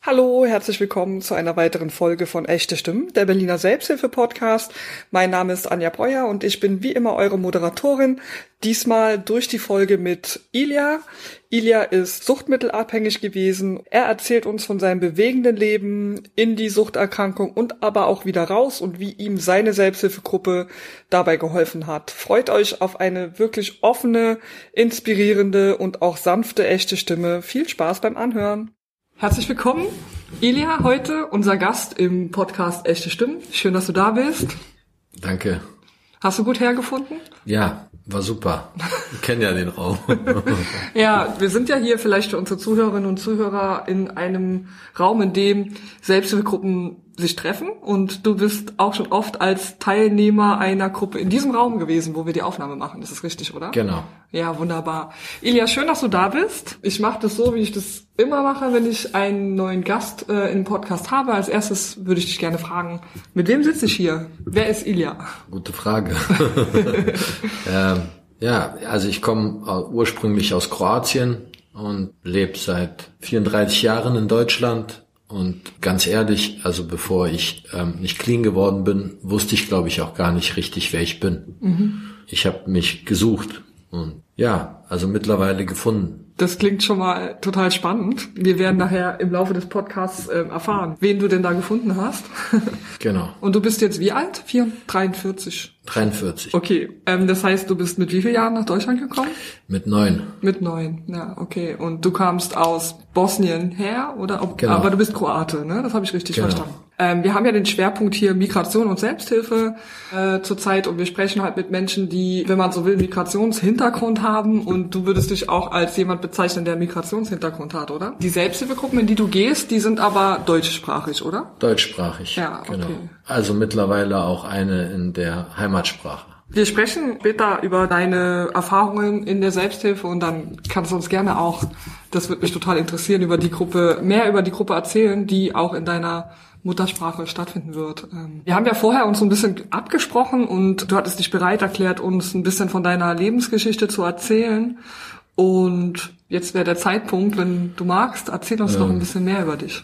Hallo, herzlich willkommen zu einer weiteren Folge von Echte Stimmen, der Berliner Selbsthilfe-Podcast. Mein Name ist Anja Breuer und ich bin wie immer eure Moderatorin. Diesmal durch die Folge mit Ilja. Ilja ist suchtmittelabhängig gewesen. Er erzählt uns von seinem bewegenden Leben in die Suchterkrankung und aber auch wieder raus und wie ihm seine Selbsthilfegruppe dabei geholfen hat. Freut euch auf eine wirklich offene, inspirierende und auch sanfte, echte Stimme. Viel Spaß beim Anhören. Herzlich willkommen, Ilja, heute unser Gast im Podcast Echte Stimmen. Schön, dass du da bist. Danke. Hast du gut hergefunden? Ja, war super. Ich kenne ja den Raum. ja, wir sind ja hier vielleicht für unsere Zuhörerinnen und Zuhörer in einem Raum, in dem Selbsthilfegruppen sich treffen und du bist auch schon oft als Teilnehmer einer Gruppe in diesem Raum gewesen, wo wir die Aufnahme machen. Das ist richtig, oder? Genau. Ja, wunderbar. Ilja, schön, dass du da bist. Ich mache das so, wie ich das immer mache, wenn ich einen neuen Gast äh, im Podcast habe. Als erstes würde ich dich gerne fragen, mit wem sitze ich hier? Wer ist Ilja? Gute Frage. ähm, ja, also ich komme ursprünglich aus Kroatien und lebe seit 34 Jahren in Deutschland und ganz ehrlich, also bevor ich ähm, nicht clean geworden bin, wusste ich, glaube ich, auch gar nicht richtig, wer ich bin. Mhm. Ich habe mich gesucht und ja, also mittlerweile gefunden. Das klingt schon mal total spannend. Wir werden nachher im Laufe des Podcasts äh, erfahren, wen du denn da gefunden hast. genau. Und du bist jetzt wie alt? 4, 43? 43. Okay, ähm, das heißt, du bist mit wie vielen Jahren nach Deutschland gekommen? Mit neun. Mit neun, ja, okay. Und du kamst aus Bosnien her, oder? Ob, genau. Aber du bist Kroate, ne? Das habe ich richtig genau. verstanden. Ähm, wir haben ja den Schwerpunkt hier Migration und Selbsthilfe äh, zurzeit und wir sprechen halt mit Menschen, die, wenn man so will, Migrationshintergrund haben und du würdest dich auch als jemand bezeichnen, der Migrationshintergrund hat, oder? Die Selbsthilfegruppen, in die du gehst, die sind aber deutschsprachig, oder? Deutschsprachig. Ja, genau. okay. Genau. Also mittlerweile auch eine in der Heimatsprache. Wir sprechen später über deine Erfahrungen in der Selbsthilfe und dann kannst du uns gerne auch, das würde mich total interessieren, über die Gruppe, mehr über die Gruppe erzählen, die auch in deiner Muttersprache stattfinden wird. Ähm, wir haben ja vorher uns so ein bisschen abgesprochen und du hattest dich bereit erklärt, uns ein bisschen von deiner Lebensgeschichte zu erzählen. Und jetzt wäre der Zeitpunkt, wenn du magst, erzähl uns ähm, noch ein bisschen mehr über dich.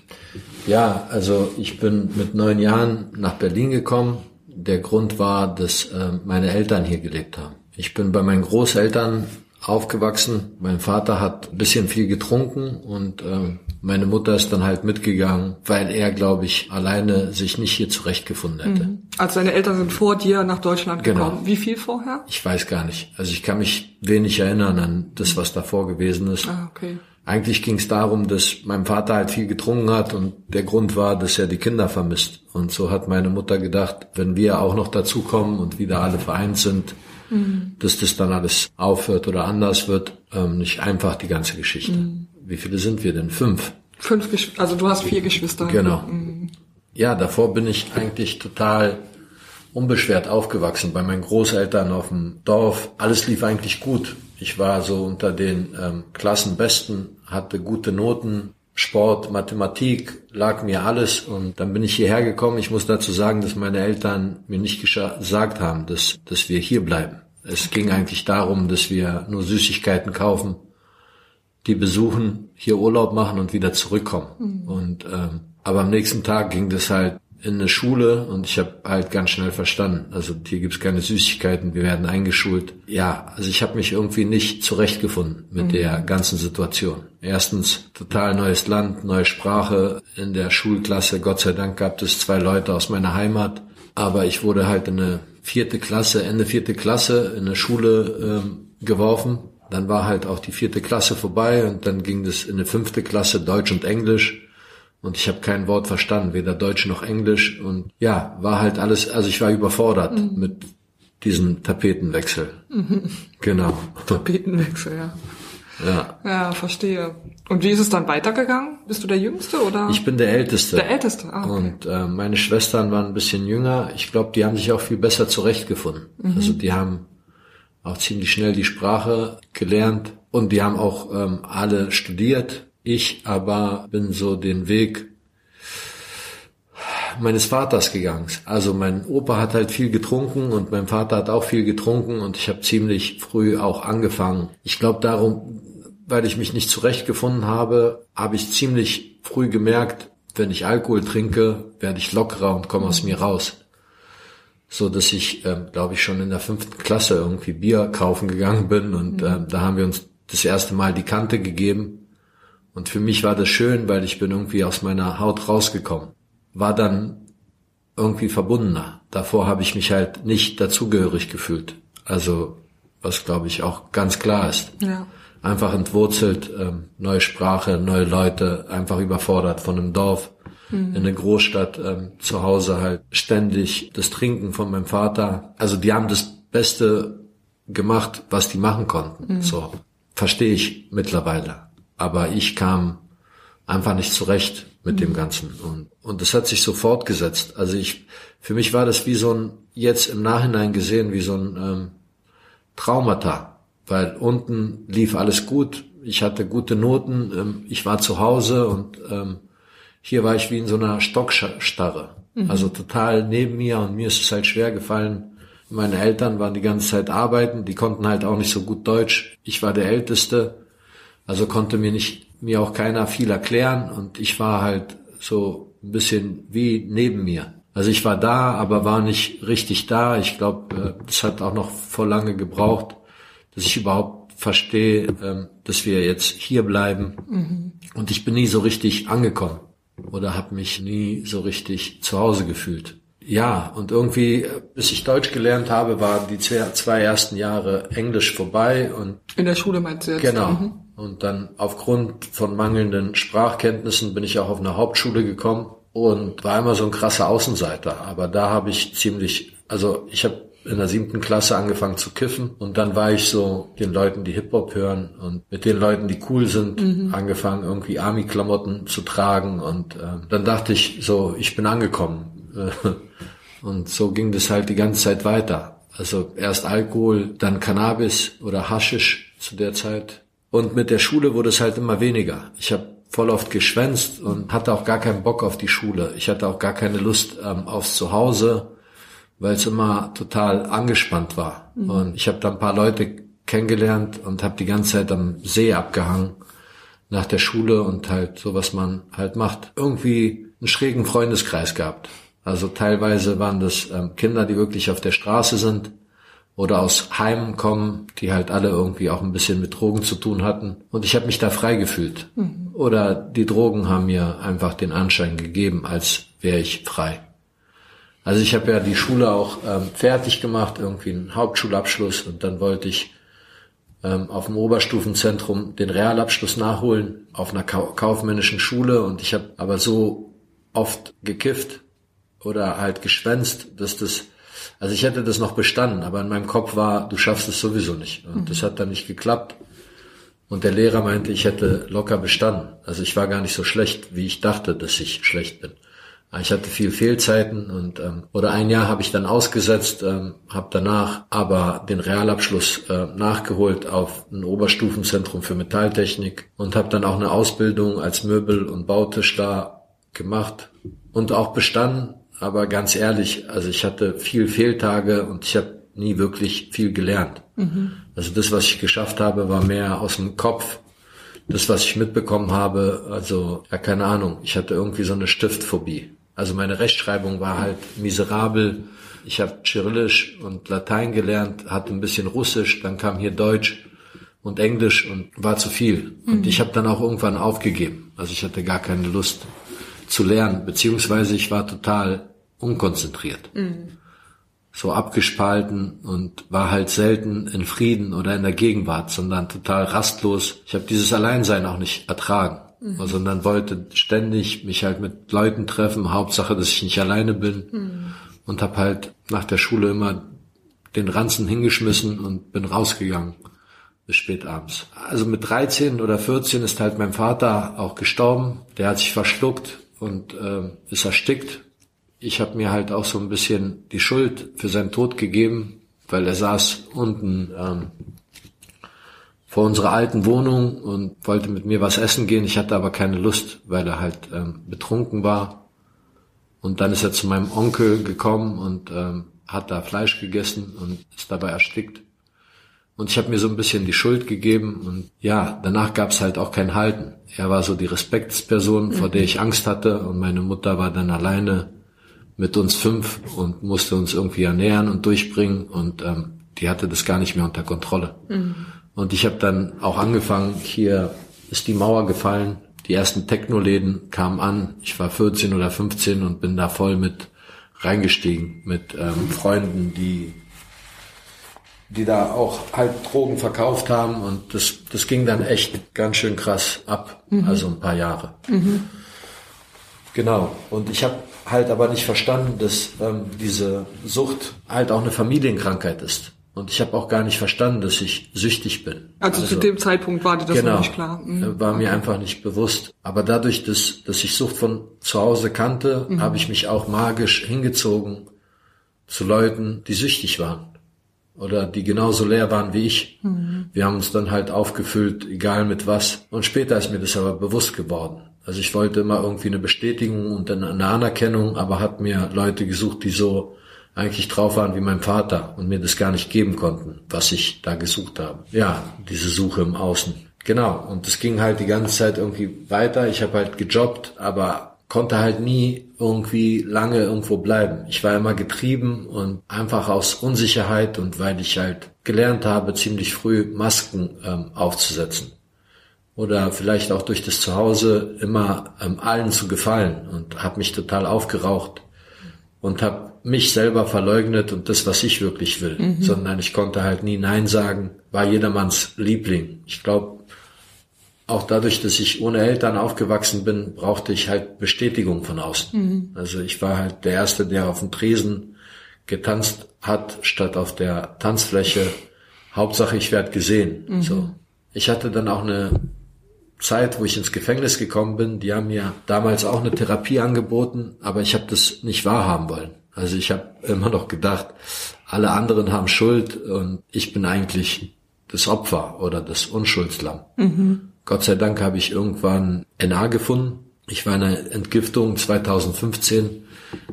Ja, also ich bin mit neun Jahren nach Berlin gekommen. Der Grund war, dass äh, meine Eltern hier gelebt haben. Ich bin bei meinen Großeltern aufgewachsen. Mein Vater hat ein bisschen viel getrunken und äh, meine Mutter ist dann halt mitgegangen, weil er, glaube ich, alleine sich nicht hier zurechtgefunden hätte. Mhm. Also deine Eltern sind vor dir nach Deutschland genau. gekommen. Wie viel vorher? Ich weiß gar nicht. Also ich kann mich wenig erinnern an das, was davor gewesen ist. Ah, okay. Eigentlich ging es darum, dass mein Vater halt viel getrunken hat und der Grund war, dass er die Kinder vermisst. Und so hat meine Mutter gedacht, wenn wir auch noch dazukommen und wieder alle vereint sind, mhm. dass das dann alles aufhört oder anders wird. Ähm, nicht einfach die ganze Geschichte. Mhm. Wie viele sind wir denn? Fünf. Fünf, Geschw also du hast vier Geschwister. Genau. Mhm. Ja, davor bin ich eigentlich total unbeschwert aufgewachsen bei meinen Großeltern auf dem Dorf. Alles lief eigentlich gut. Ich war so unter den ähm, Klassenbesten, hatte gute Noten, Sport, Mathematik lag mir alles und dann bin ich hierher gekommen. Ich muss dazu sagen, dass meine Eltern mir nicht gesagt haben, dass, dass wir hier bleiben. Es ging eigentlich darum, dass wir nur Süßigkeiten kaufen, die besuchen, hier Urlaub machen und wieder zurückkommen. Mhm. Und ähm, aber am nächsten Tag ging das halt in eine Schule und ich habe halt ganz schnell verstanden. Also hier gibt's keine Süßigkeiten, wir werden eingeschult. Ja, also ich habe mich irgendwie nicht zurechtgefunden mit mhm. der ganzen Situation. Erstens total neues Land, neue Sprache. In der Schulklasse, Gott sei Dank, gab es zwei Leute aus meiner Heimat. Aber ich wurde halt in eine vierte Klasse, Ende vierte Klasse in eine Schule ähm, geworfen. Dann war halt auch die vierte Klasse vorbei und dann ging es in eine fünfte Klasse Deutsch und Englisch und ich habe kein Wort verstanden, weder Deutsch noch Englisch und ja, war halt alles, also ich war überfordert mhm. mit diesem Tapetenwechsel. Mhm. Genau. Tapetenwechsel, ja. Ja. Ja, verstehe. Und wie ist es dann weitergegangen? Bist du der Jüngste oder? Ich bin der Älteste. Der Älteste, ah, okay. Und äh, meine Schwestern waren ein bisschen jünger. Ich glaube, die haben sich auch viel besser zurechtgefunden. Mhm. Also die haben auch ziemlich schnell die Sprache gelernt und die haben auch ähm, alle studiert. Ich aber bin so den Weg meines Vaters gegangen. Also mein Opa hat halt viel getrunken und mein Vater hat auch viel getrunken und ich habe ziemlich früh auch angefangen. Ich glaube darum, weil ich mich nicht zurechtgefunden habe, habe ich ziemlich früh gemerkt, wenn ich Alkohol trinke, werde ich lockerer und komme aus mir raus. So dass ich, äh, glaube ich, schon in der fünften Klasse irgendwie Bier kaufen gegangen bin und äh, da haben wir uns das erste Mal die Kante gegeben. Und für mich war das schön, weil ich bin irgendwie aus meiner Haut rausgekommen. War dann irgendwie verbundener. Davor habe ich mich halt nicht dazugehörig gefühlt. Also was glaube ich auch ganz klar ist. Ja. Einfach entwurzelt, ähm, neue Sprache, neue Leute, einfach überfordert von einem Dorf mhm. in eine Großstadt, ähm, zu Hause halt ständig das Trinken von meinem Vater. Also die haben das Beste gemacht, was die machen konnten. Mhm. So verstehe ich mittlerweile. Aber ich kam einfach nicht zurecht mit mhm. dem Ganzen. Und, und das hat sich so fortgesetzt. Also ich, für mich war das wie so ein, jetzt im Nachhinein gesehen, wie so ein ähm, Traumata. Weil unten lief alles gut, ich hatte gute Noten, ähm, ich war zu Hause und ähm, hier war ich wie in so einer Stockstarre. Mhm. Also total neben mir und mir ist es halt schwer gefallen. Meine Eltern waren die ganze Zeit arbeiten, die konnten halt auch nicht so gut Deutsch. Ich war der Älteste, also konnte mir nicht mir auch keiner viel erklären und ich war halt so ein bisschen wie neben mir. Also ich war da, aber war nicht richtig da. Ich glaube, es äh, hat auch noch vor lange gebraucht, dass ich überhaupt verstehe, ähm, dass wir jetzt hier bleiben. Mhm. Und ich bin nie so richtig angekommen oder habe mich nie so richtig zu Hause gefühlt. Ja, und irgendwie, bis ich Deutsch gelernt habe, waren die zwei, zwei ersten Jahre Englisch vorbei und in der Schule meinst du jetzt? Genau. Mhm. Und dann aufgrund von mangelnden Sprachkenntnissen bin ich auch auf eine Hauptschule gekommen und war immer so ein krasser Außenseiter. Aber da habe ich ziemlich, also ich habe in der siebten Klasse angefangen zu kiffen und dann war ich so den Leuten, die Hip-Hop hören und mit den Leuten, die cool sind, mhm. angefangen irgendwie Army-Klamotten zu tragen und äh, dann dachte ich so, ich bin angekommen. und so ging das halt die ganze Zeit weiter. Also erst Alkohol, dann Cannabis oder Haschisch zu der Zeit und mit der Schule wurde es halt immer weniger. Ich habe voll oft geschwänzt und hatte auch gar keinen Bock auf die Schule. Ich hatte auch gar keine Lust ähm, aufs Zuhause, weil es immer total angespannt war. Mhm. Und ich habe da ein paar Leute kennengelernt und habe die ganze Zeit am See abgehangen nach der Schule und halt so, was man halt macht. Irgendwie einen schrägen Freundeskreis gehabt. Also teilweise waren das ähm, Kinder, die wirklich auf der Straße sind oder aus Heimen kommen, die halt alle irgendwie auch ein bisschen mit Drogen zu tun hatten. Und ich habe mich da frei gefühlt. Mhm. Oder die Drogen haben mir einfach den Anschein gegeben, als wäre ich frei. Also ich habe ja die Schule auch ähm, fertig gemacht, irgendwie einen Hauptschulabschluss und dann wollte ich ähm, auf dem Oberstufenzentrum den Realabschluss nachholen auf einer kaufmännischen Schule und ich habe aber so oft gekifft oder halt geschwänzt, dass das also ich hätte das noch bestanden, aber in meinem Kopf war, du schaffst es sowieso nicht. Und mhm. das hat dann nicht geklappt. Und der Lehrer meinte, ich hätte locker bestanden. Also ich war gar nicht so schlecht, wie ich dachte, dass ich schlecht bin. Ich hatte viel Fehlzeiten und ähm, oder ein Jahr habe ich dann ausgesetzt, ähm, habe danach aber den Realabschluss äh, nachgeholt auf ein Oberstufenzentrum für Metalltechnik und habe dann auch eine Ausbildung als Möbel- und Bautischler gemacht und auch bestanden aber ganz ehrlich, also ich hatte viel Fehltage und ich habe nie wirklich viel gelernt. Mhm. Also das, was ich geschafft habe, war mehr aus dem Kopf. Das, was ich mitbekommen habe, also ja keine Ahnung, ich hatte irgendwie so eine Stiftphobie. Also meine Rechtschreibung war halt miserabel. Ich habe Cyrillisch und Latein gelernt, hatte ein bisschen Russisch, dann kam hier Deutsch und Englisch und war zu viel. Mhm. Und ich habe dann auch irgendwann aufgegeben. Also ich hatte gar keine Lust zu lernen, beziehungsweise ich war total unkonzentriert. Mhm. So abgespalten und war halt selten in Frieden oder in der Gegenwart, sondern total rastlos. Ich habe dieses Alleinsein auch nicht ertragen, mhm. sondern wollte ständig mich halt mit Leuten treffen. Hauptsache, dass ich nicht alleine bin mhm. und habe halt nach der Schule immer den Ranzen hingeschmissen und bin rausgegangen bis spät abends. Also mit 13 oder 14 ist halt mein Vater auch gestorben. Der hat sich verschluckt und äh, ist erstickt. Ich habe mir halt auch so ein bisschen die Schuld für seinen Tod gegeben, weil er saß unten ähm, vor unserer alten Wohnung und wollte mit mir was essen gehen. Ich hatte aber keine Lust, weil er halt ähm, betrunken war. Und dann ist er zu meinem Onkel gekommen und ähm, hat da Fleisch gegessen und ist dabei erstickt. Und ich habe mir so ein bisschen die Schuld gegeben und ja, danach gab es halt auch kein Halten. Er war so die Respektsperson, vor der ich Angst hatte und meine Mutter war dann alleine mit uns fünf und musste uns irgendwie ernähren und durchbringen und ähm, die hatte das gar nicht mehr unter Kontrolle. Mhm. Und ich habe dann auch angefangen, hier ist die Mauer gefallen, die ersten Techno-Läden kamen an, ich war 14 oder 15 und bin da voll mit reingestiegen, mit ähm, Freunden, die die da auch halt Drogen verkauft haben und das, das ging dann echt ganz schön krass ab, mhm. also ein paar Jahre. Mhm. Genau. Und ich habe halt aber nicht verstanden, dass ähm, diese Sucht halt auch eine Familienkrankheit ist. Und ich habe auch gar nicht verstanden, dass ich süchtig bin. Also, also zu dem Zeitpunkt war dir das genau, noch nicht klar. Mhm. War mir einfach nicht bewusst. Aber dadurch, dass, dass ich Sucht von zu Hause kannte, mhm. habe ich mich auch magisch hingezogen zu Leuten, die süchtig waren. Oder die genauso leer waren wie ich. Mhm. Wir haben uns dann halt aufgefüllt, egal mit was. Und später ist mir das aber bewusst geworden. Also ich wollte immer irgendwie eine Bestätigung und eine Anerkennung, aber hat mir Leute gesucht, die so eigentlich drauf waren wie mein Vater und mir das gar nicht geben konnten, was ich da gesucht habe. Ja, diese Suche im Außen. Genau. Und es ging halt die ganze Zeit irgendwie weiter. Ich habe halt gejobbt, aber konnte halt nie irgendwie lange irgendwo bleiben. Ich war immer getrieben und einfach aus Unsicherheit und weil ich halt gelernt habe, ziemlich früh Masken ähm, aufzusetzen. Oder vielleicht auch durch das Zuhause immer ähm, allen zu gefallen und habe mich total aufgeraucht und habe mich selber verleugnet und das, was ich wirklich will, mhm. sondern ich konnte halt nie Nein sagen, war jedermanns Liebling. Ich glaube, auch dadurch, dass ich ohne Eltern aufgewachsen bin, brauchte ich halt Bestätigung von außen. Mhm. Also ich war halt der Erste, der auf dem Tresen getanzt hat, statt auf der Tanzfläche. Hauptsache, ich werde gesehen. Mhm. So. Ich hatte dann auch eine Zeit, wo ich ins Gefängnis gekommen bin. Die haben mir damals auch eine Therapie angeboten, aber ich habe das nicht wahrhaben wollen. Also ich habe immer noch gedacht, alle anderen haben Schuld und ich bin eigentlich das Opfer oder das Unschuldslamm. Mhm. Gott sei Dank habe ich irgendwann NA gefunden. Ich war in einer Entgiftung 2015.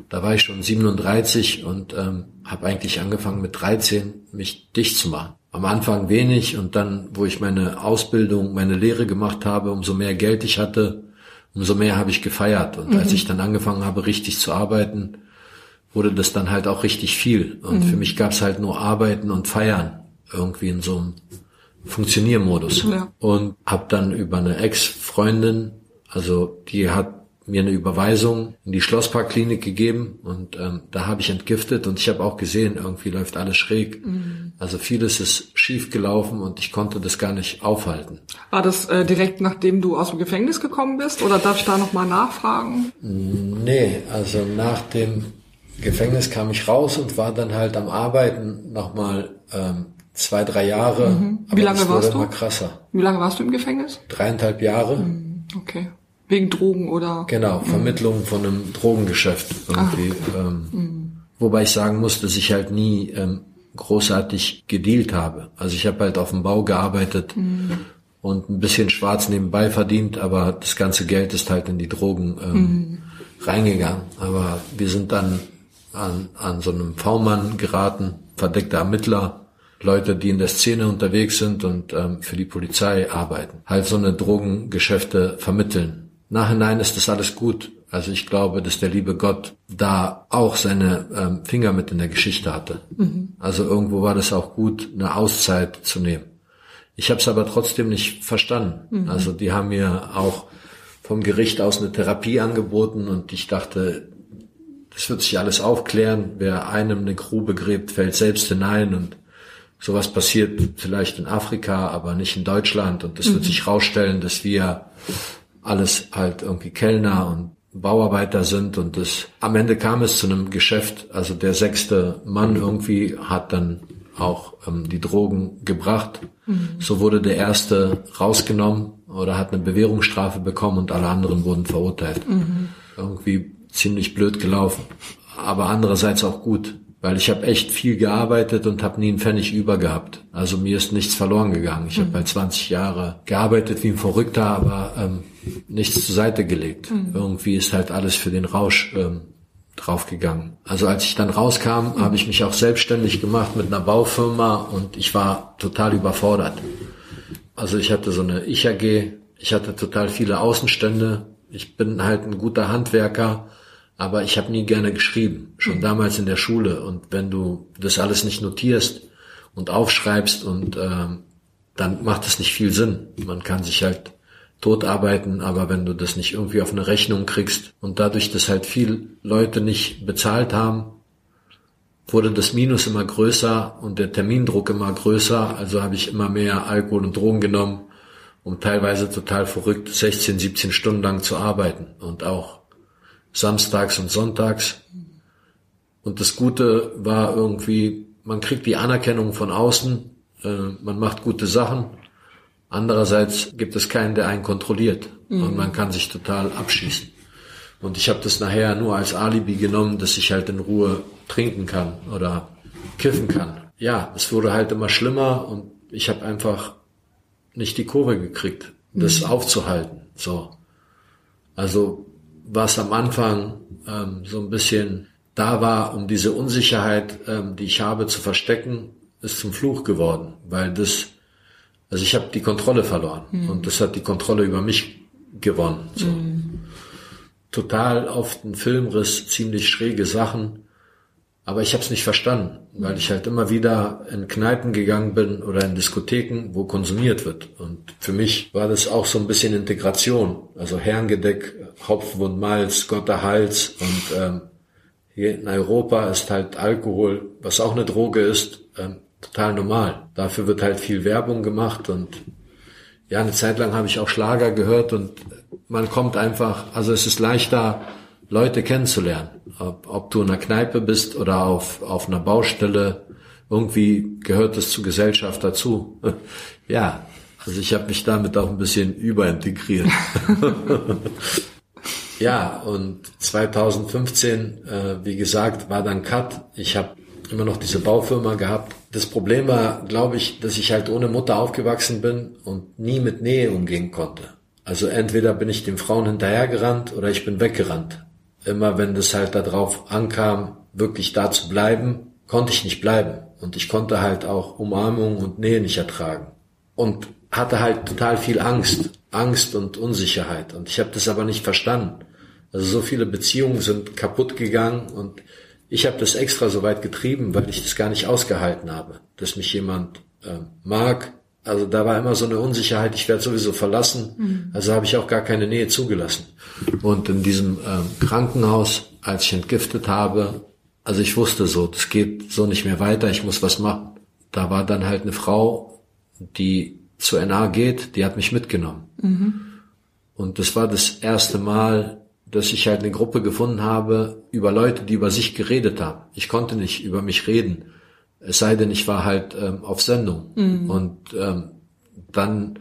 Da war ich schon 37 und ähm, habe eigentlich angefangen mit 13 mich dicht zu machen. Am Anfang wenig und dann, wo ich meine Ausbildung, meine Lehre gemacht habe, umso mehr Geld ich hatte, umso mehr habe ich gefeiert. Und mhm. als ich dann angefangen habe, richtig zu arbeiten, wurde das dann halt auch richtig viel. Und mhm. für mich gab es halt nur Arbeiten und Feiern irgendwie in so einem Funktioniermodus. Ja. Und habe dann über eine Ex-Freundin, also die hat mir eine Überweisung in die Schlossparkklinik gegeben und ähm, da habe ich entgiftet und ich habe auch gesehen, irgendwie läuft alles schräg. Mhm. Also vieles ist schief gelaufen und ich konnte das gar nicht aufhalten. War das äh, direkt nachdem du aus dem Gefängnis gekommen bist oder darf ich da nochmal nachfragen? Nee, also nach dem Gefängnis kam ich raus und war dann halt am Arbeiten nochmal ähm, zwei, drei Jahre. Mhm. Wie lange warst du? Immer krasser. Wie lange warst du im Gefängnis? Dreieinhalb Jahre. Mhm. Okay. Wegen Drogen oder? Genau, mhm. Vermittlung von einem Drogengeschäft irgendwie. Ach, okay. ähm, mhm. Wobei ich sagen muss, dass ich halt nie ähm, großartig gedealt habe. Also ich habe halt auf dem Bau gearbeitet mhm. und ein bisschen schwarz nebenbei verdient, aber das ganze Geld ist halt in die Drogen ähm, mhm. reingegangen. Aber wir sind dann an, an so einem V-Mann geraten, verdeckter Ermittler, Leute, die in der Szene unterwegs sind und ähm, für die Polizei arbeiten. Halt so eine Drogengeschäfte vermitteln. Nachhinein ist das alles gut. Also ich glaube, dass der liebe Gott da auch seine ähm, Finger mit in der Geschichte hatte. Mhm. Also irgendwo war das auch gut, eine Auszeit zu nehmen. Ich habe es aber trotzdem nicht verstanden. Mhm. Also die haben mir auch vom Gericht aus eine Therapie angeboten und ich dachte, das wird sich alles aufklären. Wer einem eine Grube gräbt, fällt selbst hinein und sowas passiert vielleicht in Afrika, aber nicht in Deutschland und es mhm. wird sich rausstellen, dass wir alles halt irgendwie Kellner und Bauarbeiter sind und das am Ende kam es zu einem Geschäft, also der sechste Mann irgendwie hat dann auch ähm, die Drogen gebracht. Mhm. So wurde der erste rausgenommen oder hat eine Bewährungsstrafe bekommen und alle anderen wurden verurteilt. Mhm. Irgendwie ziemlich blöd gelaufen, aber andererseits auch gut, weil ich habe echt viel gearbeitet und habe nie einen Pfennig über gehabt. Also mir ist nichts verloren gegangen. Ich mhm. habe bei 20 Jahre gearbeitet wie ein Verrückter, aber ähm, nichts zur Seite gelegt. Mhm. Irgendwie ist halt alles für den Rausch ähm, draufgegangen. Also als ich dann rauskam, habe ich mich auch selbstständig gemacht mit einer Baufirma und ich war total überfordert. Also ich hatte so eine Ich-AG, ich hatte total viele Außenstände, ich bin halt ein guter Handwerker, aber ich habe nie gerne geschrieben, schon mhm. damals in der Schule. Und wenn du das alles nicht notierst und aufschreibst und ähm, dann macht es nicht viel Sinn. Man kann sich halt tot arbeiten, aber wenn du das nicht irgendwie auf eine Rechnung kriegst und dadurch, dass halt viel Leute nicht bezahlt haben, wurde das Minus immer größer und der Termindruck immer größer. Also habe ich immer mehr Alkohol und Drogen genommen, um teilweise total verrückt 16, 17 Stunden lang zu arbeiten und auch samstags und sonntags. Und das Gute war irgendwie, man kriegt die Anerkennung von außen, äh, man macht gute Sachen. Andererseits gibt es keinen, der einen kontrolliert mhm. und man kann sich total abschießen. Und ich habe das nachher nur als Alibi genommen, dass ich halt in Ruhe trinken kann oder kiffen kann. Ja, es wurde halt immer schlimmer und ich habe einfach nicht die Kurve gekriegt, das mhm. aufzuhalten. So, also was am Anfang ähm, so ein bisschen da war, um diese Unsicherheit, ähm, die ich habe, zu verstecken, ist zum Fluch geworden, weil das, also ich habe die Kontrolle verloren mhm. und das hat die Kontrolle über mich gewonnen. So. Mhm. Total auf den Filmriss, ziemlich schräge Sachen, aber ich habe es nicht verstanden, weil ich halt immer wieder in Kneipen gegangen bin oder in Diskotheken, wo konsumiert wird. Und für mich war das auch so ein bisschen Integration. Also Herrengedeck, Hopfen und Malz, Gott der Hals. Und ähm, hier in Europa ist halt Alkohol, was auch eine Droge ist, ähm, total normal. Dafür wird halt viel Werbung gemacht und ja, eine Zeit lang habe ich auch Schlager gehört und man kommt einfach, also es ist leichter, Leute kennenzulernen. Ob, ob du in einer Kneipe bist oder auf, auf einer Baustelle, irgendwie gehört es zur Gesellschaft dazu. ja, also ich habe mich damit auch ein bisschen überintegriert. ja, und 2015, äh, wie gesagt, war dann Cut. Ich habe immer noch diese Baufirma gehabt. Das Problem war, glaube ich, dass ich halt ohne Mutter aufgewachsen bin und nie mit Nähe umgehen konnte. Also entweder bin ich den Frauen hinterhergerannt oder ich bin weggerannt immer wenn das halt darauf ankam, wirklich da zu bleiben, konnte ich nicht bleiben. Und ich konnte halt auch Umarmung und Nähe nicht ertragen. Und hatte halt total viel Angst. Angst und Unsicherheit. Und ich habe das aber nicht verstanden. Also so viele Beziehungen sind kaputt gegangen und ich habe das extra so weit getrieben, weil ich das gar nicht ausgehalten habe, dass mich jemand äh, mag, also da war immer so eine Unsicherheit, ich werde sowieso verlassen. Mhm. Also habe ich auch gar keine Nähe zugelassen. Und in diesem ähm, Krankenhaus, als ich entgiftet habe, also ich wusste so, das geht so nicht mehr weiter, ich muss was machen. Da war dann halt eine Frau, die zur NA geht, die hat mich mitgenommen. Mhm. Und das war das erste Mal, dass ich halt eine Gruppe gefunden habe über Leute, die über sich geredet haben. Ich konnte nicht über mich reden. Es sei denn, ich war halt ähm, auf Sendung. Mhm. Und ähm, dann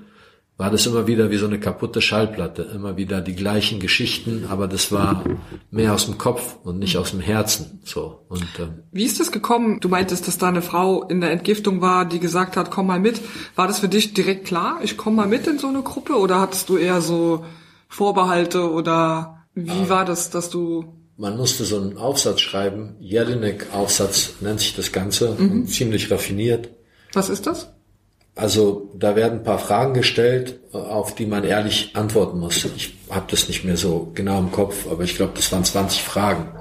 war das immer wieder wie so eine kaputte Schallplatte, immer wieder die gleichen Geschichten, aber das war mehr aus dem Kopf und nicht aus dem Herzen. So und ähm, wie ist das gekommen? Du meintest, dass da eine Frau in der Entgiftung war, die gesagt hat, komm mal mit. War das für dich direkt klar? Ich komme mal mit in so eine Gruppe oder hattest du eher so Vorbehalte oder wie war das, dass du man musste so einen Aufsatz schreiben, Jelinek-Aufsatz nennt sich das Ganze, mhm. ziemlich raffiniert. Was ist das? Also da werden ein paar Fragen gestellt, auf die man ehrlich antworten muss. Ich habe das nicht mehr so genau im Kopf, aber ich glaube, das waren 20 Fragen.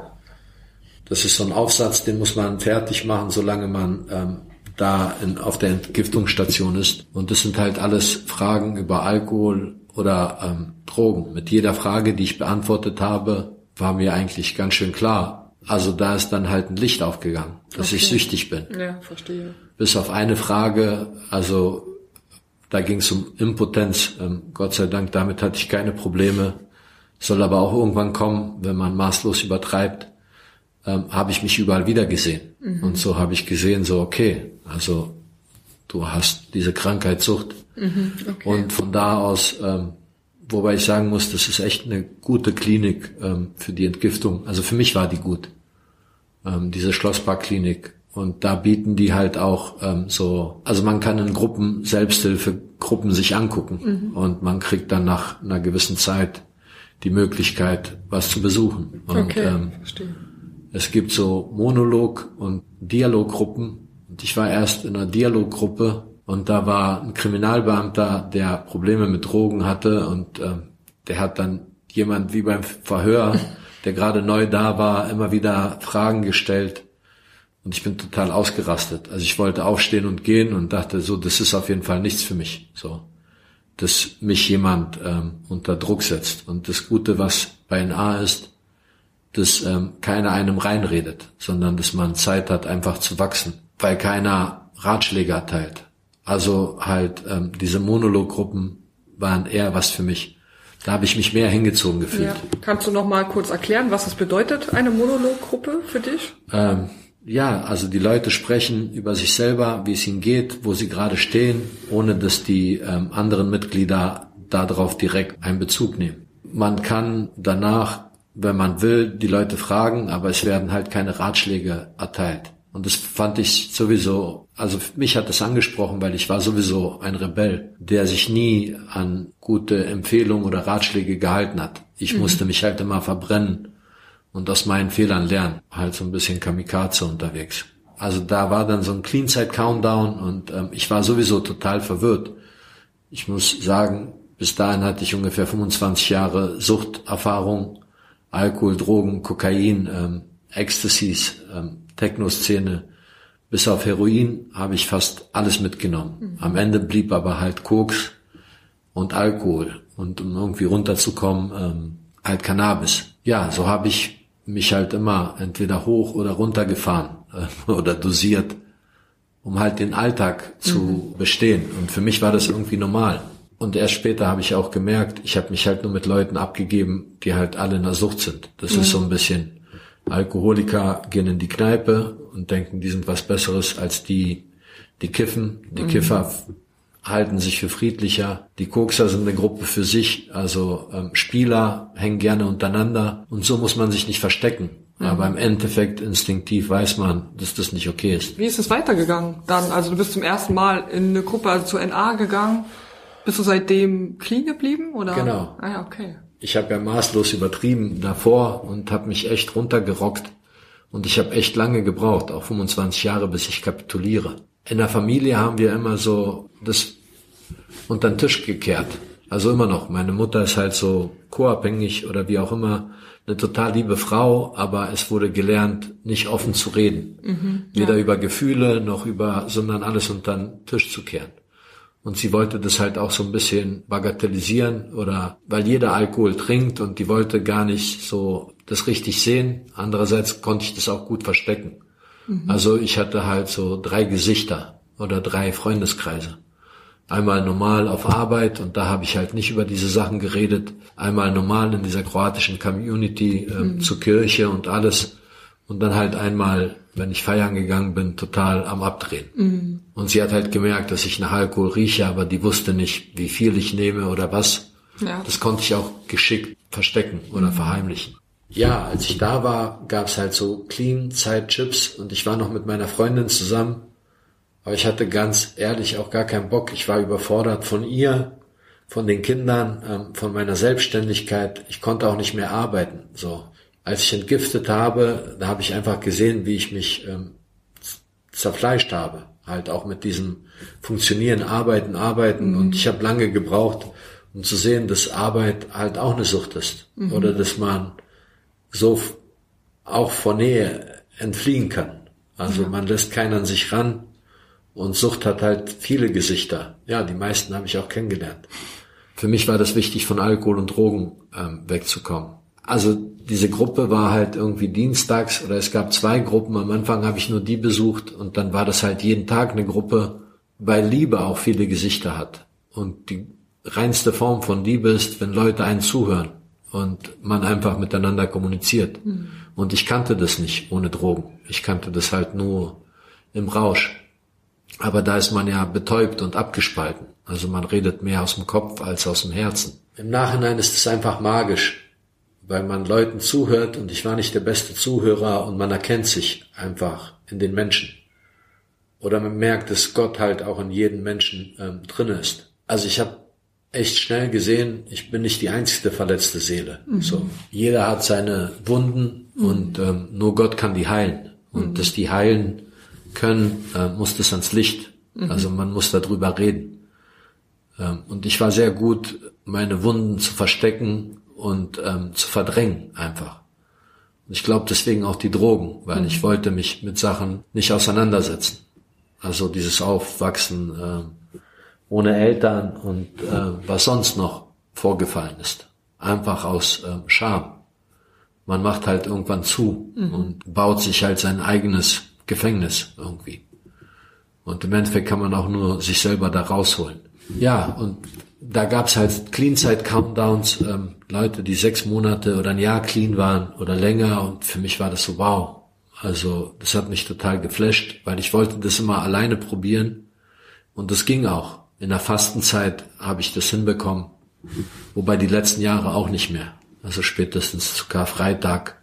Das ist so ein Aufsatz, den muss man fertig machen, solange man ähm, da in, auf der Entgiftungsstation ist. Und das sind halt alles Fragen über Alkohol oder ähm, Drogen. Mit jeder Frage, die ich beantwortet habe, war mir eigentlich ganz schön klar. Also da ist dann halt ein Licht aufgegangen, dass okay. ich süchtig bin. Ja, verstehe. Bis auf eine Frage, also da ging es um Impotenz. Ähm, Gott sei Dank, damit hatte ich keine Probleme. Soll aber auch irgendwann kommen, wenn man maßlos übertreibt, ähm, habe ich mich überall wieder gesehen. Mhm. Und so habe ich gesehen, so okay, also du hast diese Krankheitssucht. Mhm, okay. Und von da aus ähm, Wobei ich sagen muss, das ist echt eine gute Klinik ähm, für die Entgiftung. Also für mich war die gut, ähm, diese Schlossparkklinik. Und da bieten die halt auch ähm, so, also man kann in Gruppen, Selbsthilfegruppen sich angucken mhm. und man kriegt dann nach einer gewissen Zeit die Möglichkeit, was zu besuchen. Und okay, ähm, verstehe. Es gibt so Monolog- und Dialoggruppen. Und ich war erst in einer Dialoggruppe und da war ein Kriminalbeamter, der Probleme mit Drogen hatte und äh, der hat dann jemand wie beim Verhör, der gerade neu da war, immer wieder Fragen gestellt. Und ich bin total ausgerastet. Also ich wollte aufstehen und gehen und dachte so, das ist auf jeden Fall nichts für mich. So, dass mich jemand ähm, unter Druck setzt. Und das Gute, was bei NA ist, dass ähm, keiner einem reinredet, sondern dass man Zeit hat, einfach zu wachsen, weil keiner Ratschläge erteilt. Also halt ähm, diese Monologgruppen waren eher was für mich. Da habe ich mich mehr hingezogen gefühlt. Ja. Kannst du noch mal kurz erklären, was es bedeutet, eine Monologgruppe für dich? Ähm, ja, also die Leute sprechen über sich selber, wie es ihnen geht, wo sie gerade stehen, ohne dass die ähm, anderen Mitglieder darauf direkt einen Bezug nehmen. Man kann danach, wenn man will, die Leute fragen, aber es werden halt keine Ratschläge erteilt. Und das fand ich sowieso, also mich hat das angesprochen, weil ich war sowieso ein Rebell, der sich nie an gute Empfehlungen oder Ratschläge gehalten hat. Ich mhm. musste mich halt immer verbrennen und aus meinen Fehlern lernen. Halt so ein bisschen Kamikaze unterwegs. Also da war dann so ein Clean Side Countdown und ähm, ich war sowieso total verwirrt. Ich muss sagen, bis dahin hatte ich ungefähr 25 Jahre Suchterfahrung, Alkohol, Drogen, Kokain, ähm, Ecstasies, ähm, Techno-Szene, bis auf Heroin habe ich fast alles mitgenommen. Mhm. Am Ende blieb aber halt Koks und Alkohol und um irgendwie runterzukommen, ähm, halt Cannabis. Ja, so habe ich mich halt immer entweder hoch oder runter gefahren äh, oder dosiert, um halt den Alltag zu mhm. bestehen. Und für mich war das irgendwie normal. Und erst später habe ich auch gemerkt, ich habe mich halt nur mit Leuten abgegeben, die halt alle in der Sucht sind. Das mhm. ist so ein bisschen Alkoholiker gehen in die Kneipe und denken, die sind was Besseres als die, die kiffen. Die mhm. Kiffer halten sich für friedlicher. Die Kokser sind eine Gruppe für sich. Also ähm, Spieler hängen gerne untereinander. Und so muss man sich nicht verstecken. Mhm. Aber im Endeffekt instinktiv weiß man, dass das nicht okay ist. Wie ist es weitergegangen dann? Also du bist zum ersten Mal in eine Gruppe, also zur NA gegangen. Bist du seitdem clean geblieben? Oder? Genau. Ah ja, okay ich habe ja maßlos übertrieben davor und habe mich echt runtergerockt. Und ich habe echt lange gebraucht, auch 25 Jahre, bis ich kapituliere. In der Familie haben wir immer so das unter den Tisch gekehrt. Also immer noch. Meine Mutter ist halt so co-abhängig oder wie auch immer. Eine total liebe Frau, aber es wurde gelernt, nicht offen zu reden. Mhm, Weder ja. über Gefühle noch über, sondern alles unter den Tisch zu kehren. Und sie wollte das halt auch so ein bisschen bagatellisieren oder weil jeder Alkohol trinkt und die wollte gar nicht so das richtig sehen. Andererseits konnte ich das auch gut verstecken. Mhm. Also ich hatte halt so drei Gesichter oder drei Freundeskreise. Einmal normal auf Arbeit und da habe ich halt nicht über diese Sachen geredet. Einmal normal in dieser kroatischen Community äh, mhm. zur Kirche und alles. Und dann halt einmal wenn ich feiern gegangen bin, total am Abdrehen. Mhm. Und sie hat halt gemerkt, dass ich nach Alkohol rieche, aber die wusste nicht, wie viel ich nehme oder was. Ja. Das konnte ich auch geschickt verstecken oder mhm. verheimlichen. Ja, als ich da war, gab's halt so Clean Zeit Chips und ich war noch mit meiner Freundin zusammen. Aber ich hatte ganz ehrlich auch gar keinen Bock. Ich war überfordert von ihr, von den Kindern, ähm, von meiner Selbstständigkeit. Ich konnte auch nicht mehr arbeiten. So als ich entgiftet habe, da habe ich einfach gesehen, wie ich mich ähm, zerfleischt habe. Halt auch mit diesem Funktionieren, Arbeiten, Arbeiten. Mhm. Und ich habe lange gebraucht, um zu sehen, dass Arbeit halt auch eine Sucht ist. Mhm. Oder dass man so auch vor Nähe entfliehen kann. Also ja. man lässt keinen an sich ran. Und Sucht hat halt viele Gesichter. Ja, die meisten habe ich auch kennengelernt. Für mich war das wichtig, von Alkohol und Drogen ähm, wegzukommen. Also diese Gruppe war halt irgendwie dienstags oder es gab zwei Gruppen. Am Anfang habe ich nur die besucht und dann war das halt jeden Tag eine Gruppe, weil Liebe auch viele Gesichter hat. Und die reinste Form von Liebe ist, wenn Leute einen zuhören und man einfach miteinander kommuniziert. Mhm. Und ich kannte das nicht ohne Drogen. Ich kannte das halt nur im Rausch. Aber da ist man ja betäubt und abgespalten. Also man redet mehr aus dem Kopf als aus dem Herzen. Im Nachhinein ist es einfach magisch weil man Leuten zuhört und ich war nicht der beste Zuhörer und man erkennt sich einfach in den Menschen. Oder man merkt, dass Gott halt auch in jedem Menschen ähm, drin ist. Also ich habe echt schnell gesehen, ich bin nicht die einzige verletzte Seele. Mhm. So, jeder hat seine Wunden, Und ähm, nur Gott kann die heilen. Und dass die heilen können, äh, muss das ans Licht. Also man muss darüber reden. Ähm, und ich war sehr gut, meine Wunden zu verstecken und ähm, zu verdrängen einfach. Ich glaube deswegen auch die Drogen, weil ich wollte mich mit Sachen nicht auseinandersetzen. Also dieses Aufwachsen äh, ohne Eltern und äh, was sonst noch vorgefallen ist. Einfach aus äh, Scham. Man macht halt irgendwann zu und baut sich halt sein eigenes Gefängnis irgendwie. Und im Endeffekt kann man auch nur sich selber da rausholen. Ja, und da gab's halt Clean-Side-Countdowns, ähm, Leute, die sechs Monate oder ein Jahr clean waren oder länger und für mich war das so wow. Also das hat mich total geflasht, weil ich wollte das immer alleine probieren und das ging auch. In der Fastenzeit habe ich das hinbekommen, wobei die letzten Jahre auch nicht mehr. Also spätestens zu Karfreitag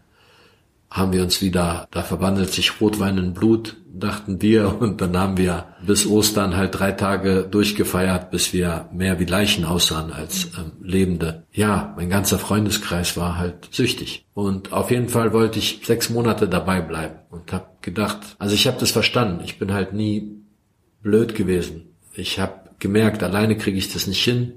haben wir uns wieder, da verwandelt sich Rotwein in Blut, dachten wir, und dann haben wir bis Ostern halt drei Tage durchgefeiert, bis wir mehr wie Leichen aussahen als ähm, Lebende. Ja, mein ganzer Freundeskreis war halt süchtig. Und auf jeden Fall wollte ich sechs Monate dabei bleiben und habe gedacht, also ich habe das verstanden, ich bin halt nie blöd gewesen. Ich habe gemerkt, alleine kriege ich das nicht hin.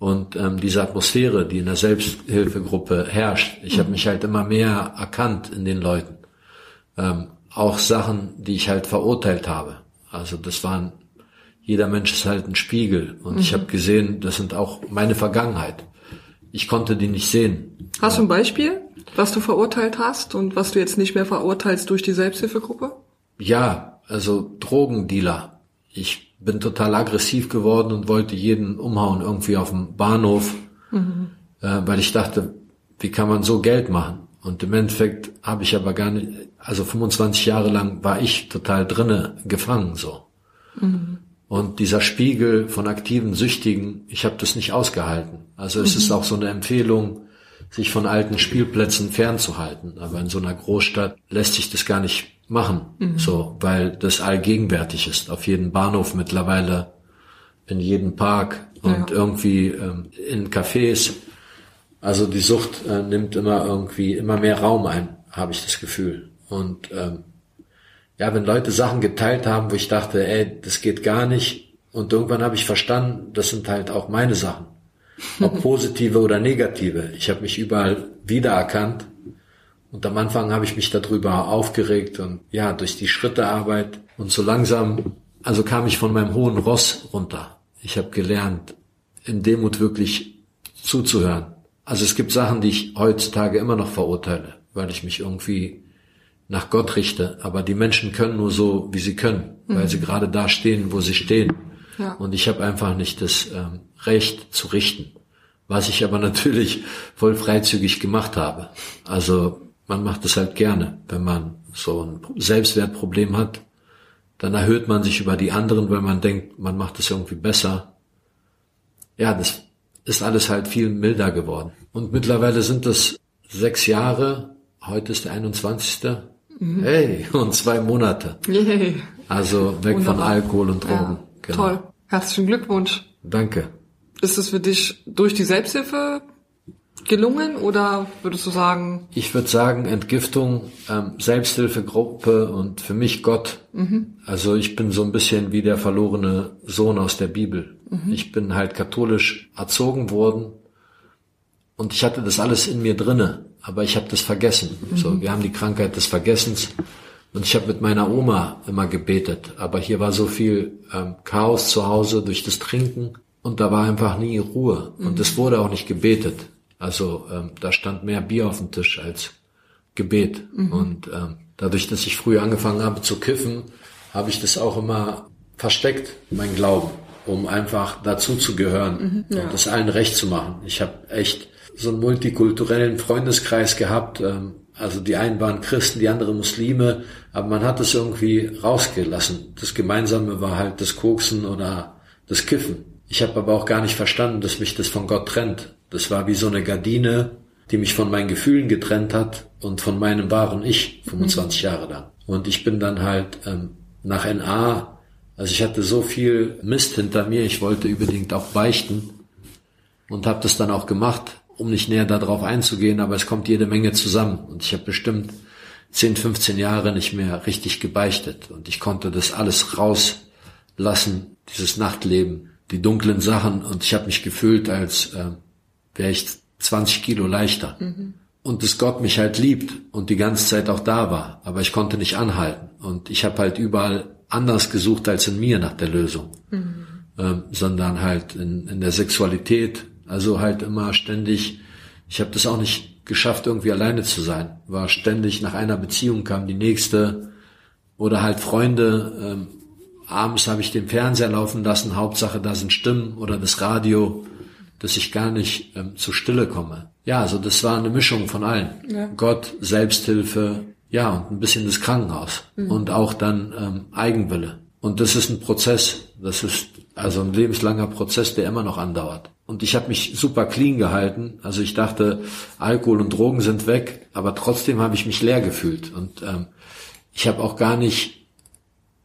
Und ähm, diese Atmosphäre, die in der Selbsthilfegruppe herrscht, ich habe mich halt immer mehr erkannt in den Leuten. Ähm, auch Sachen, die ich halt verurteilt habe. Also das waren, jeder Mensch ist halt ein Spiegel. Und ich habe gesehen, das sind auch meine Vergangenheit. Ich konnte die nicht sehen. Hast du ein Beispiel, was du verurteilt hast und was du jetzt nicht mehr verurteilst durch die Selbsthilfegruppe? Ja, also Drogendealer. Ich bin total aggressiv geworden und wollte jeden umhauen irgendwie auf dem Bahnhof, äh, weil ich dachte, wie kann man so Geld machen? Und im Endeffekt habe ich aber gar nicht, also 25 Jahre lang war ich total drinne gefangen so. Und dieser Spiegel von aktiven Süchtigen, ich habe das nicht ausgehalten. Also es ist auch so eine Empfehlung, sich von alten Spielplätzen fernzuhalten. Aber in so einer Großstadt lässt sich das gar nicht machen, so, weil das allgegenwärtig ist. Auf jedem Bahnhof mittlerweile, in jedem Park und Ja. irgendwie ähm, in Cafés. Also die Sucht äh, nimmt immer irgendwie immer mehr Raum ein, habe ich das Gefühl. Und ähm, ja, wenn Leute Sachen geteilt haben, wo ich dachte, ey, das geht gar nicht. Und irgendwann habe ich verstanden, das sind halt auch meine Sachen. Ob positive oder negative. Ich habe mich überall wiedererkannt. Und am Anfang habe ich mich darüber aufgeregt und ja, durch die Schrittearbeit. Und so langsam, also kam ich von meinem hohen Ross runter. Ich habe gelernt, in Demut wirklich zuzuhören. Also es gibt Sachen, die ich heutzutage immer noch verurteile, weil ich mich irgendwie nach Gott richte. Aber die Menschen können nur so, wie sie können, weil sie gerade da stehen, wo sie stehen. Ja. Und ich habe einfach nicht das ähm, Recht zu richten. Was ich aber natürlich voll freizügig gemacht habe. Also man macht es halt gerne, wenn man so ein Selbstwertproblem hat. Dann erhöht man sich über die anderen, weil man denkt, man macht es irgendwie besser. Ja, das ist alles halt viel milder geworden. Und mittlerweile sind es sechs Jahre. Heute ist der 21. Hey, und zwei Monate. Yay. Also weg von Wunderbar. Alkohol und Drogen. Ja, Toll. Herzlichen Glückwunsch. Danke. Ist es für dich durch die Selbsthilfe gelungen oder würdest du sagen, Ich würde sagen, Entgiftung, ähm, Selbsthilfegruppe und für mich Gott. Also ich bin so ein bisschen wie der verlorene Sohn aus der Bibel. Ich bin halt katholisch erzogen worden und ich hatte das alles in mir drinne, aber ich habe das vergessen. So, wir haben die Krankheit des Vergessens und ich habe mit meiner Oma immer gebetet, aber hier war so viel ähm, Chaos zu Hause durch das Trinken und da war einfach nie Ruhe und es wurde auch nicht gebetet. Also ähm, da stand mehr Bier auf dem Tisch als Gebet und ähm, dadurch, dass ich früh angefangen habe zu kiffen, habe ich das auch immer versteckt, mein Glauben, um einfach dazu zu gehören und es allen recht zu machen. Ich habe echt so einen multikulturellen Freundeskreis gehabt. Ähm, also die einen waren Christen, die anderen Muslime, aber man hat es irgendwie rausgelassen. Das Gemeinsame war halt das Koksen oder das Kiffen. Ich habe aber auch gar nicht verstanden, dass mich das von Gott trennt. Das war wie so eine Gardine, die mich von meinen Gefühlen getrennt hat und von meinem wahren Ich, 25 Jahre lang. Und ich bin dann halt ähm, nach NA, also ich hatte so viel Mist hinter mir, ich wollte unbedingt auch beichten und habe das dann auch gemacht um nicht näher darauf einzugehen, aber es kommt jede Menge zusammen. Und ich habe bestimmt 10, 15 Jahre nicht mehr richtig gebeichtet. Und ich konnte das alles rauslassen, dieses Nachtleben, die dunklen Sachen. Und ich habe mich gefühlt, als äh, wäre ich 20 Kilo leichter. Mhm. Und dass Gott mich halt liebt und die ganze Zeit auch da war. Aber ich konnte nicht anhalten. Und ich habe halt überall anders gesucht als in mir nach der Lösung. Mhm. Ähm, sondern halt in, in der Sexualität. Also halt immer ständig, ich habe das auch nicht geschafft, irgendwie alleine zu sein. War ständig nach einer Beziehung kam die nächste oder halt Freunde. Ähm, abends habe ich den Fernseher laufen lassen, Hauptsache da sind Stimmen oder das Radio, dass ich gar nicht ähm, zur Stille komme. Ja, also das war eine Mischung von allen. Ja. Gott, Selbsthilfe, ja, und ein bisschen das Krankenhaus. Mhm. Und auch dann ähm, Eigenwille. Und das ist ein Prozess. Das ist also ein lebenslanger Prozess, der immer noch andauert. Und ich habe mich super clean gehalten. Also ich dachte, Alkohol und Drogen sind weg, aber trotzdem habe ich mich leer gefühlt. Und ähm, ich habe auch gar nicht,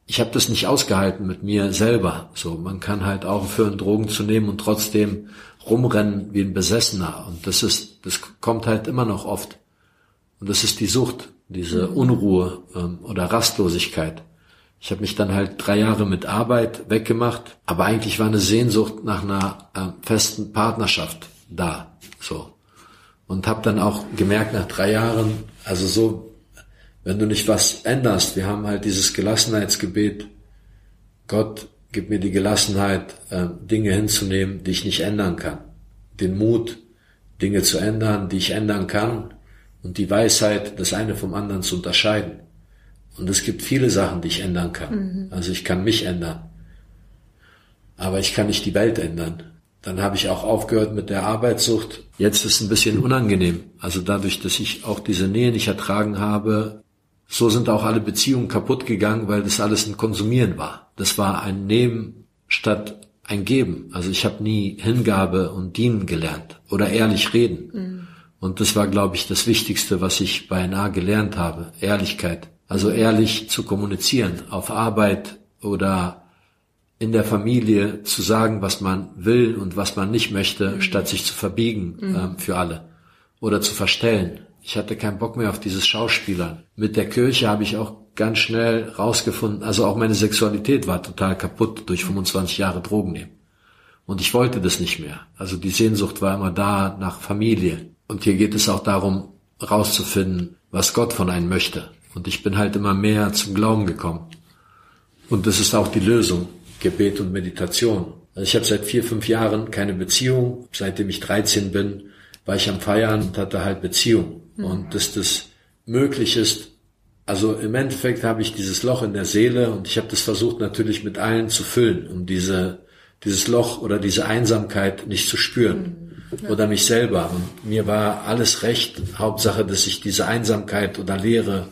ich habe das nicht ausgehalten mit mir selber. So, man kann halt auch aufhören, Drogen zu nehmen und trotzdem rumrennen wie ein Besessener. Und das ist, das kommt halt immer noch oft. Und das ist die Sucht, diese mhm. Unruhe ähm, oder Rastlosigkeit. Ich habe mich dann halt drei Jahre mit Arbeit weggemacht, aber eigentlich war eine Sehnsucht nach einer äh, festen Partnerschaft da, so. Und habe dann auch gemerkt nach drei Jahren, also so, wenn du nicht was änderst, wir haben halt dieses Gelassenheitsgebet, Gott, gib mir die Gelassenheit, äh, Dinge hinzunehmen, die ich nicht ändern kann, den Mut, Dinge zu ändern, die ich ändern kann und die Weisheit, das eine vom anderen zu unterscheiden. Und es gibt viele Sachen, die ich ändern kann. Mhm. Also ich kann mich ändern. Aber ich kann nicht die Welt ändern. Dann habe ich auch aufgehört mit der Arbeitssucht. Jetzt ist es ein bisschen unangenehm. Also dadurch, dass ich auch diese Nähe nicht ertragen habe, so sind auch alle Beziehungen kaputt gegangen, weil das alles ein Konsumieren war. Das war ein Nehmen statt ein Geben. Also ich habe nie Hingabe und Dienen gelernt oder ehrlich reden. Mhm. Und das war, glaube ich, das Wichtigste, was ich bei NA gelernt habe. Ehrlichkeit. Also ehrlich zu kommunizieren, auf Arbeit oder in der Familie zu sagen, was man will und was man nicht möchte, mhm. statt sich zu verbiegen mhm. ähm, für alle oder zu verstellen. Ich hatte keinen Bock mehr auf dieses Schauspielern. Mit der Kirche habe ich auch ganz schnell rausgefunden, also auch meine Sexualität war total kaputt durch 25 Jahre Drogen nehmen. Und ich wollte das nicht mehr. Also die Sehnsucht war immer da nach Familie. Und hier geht es auch darum, rauszufinden, was Gott von einem möchte. Und ich bin halt immer mehr zum Glauben gekommen. Und das ist auch die Lösung, Gebet und Meditation. Also ich habe seit vier, fünf Jahren keine Beziehung. Seitdem ich 13 bin, war ich am Feiern und hatte halt Beziehung. Mhm. Und dass das möglich ist, also im Endeffekt habe ich dieses Loch in der Seele und ich habe das versucht natürlich mit allen zu füllen, um diese, dieses Loch oder diese Einsamkeit nicht zu spüren. Mhm. Oder mich selber. Und mir war alles recht. Hauptsache, dass ich diese Einsamkeit oder Leere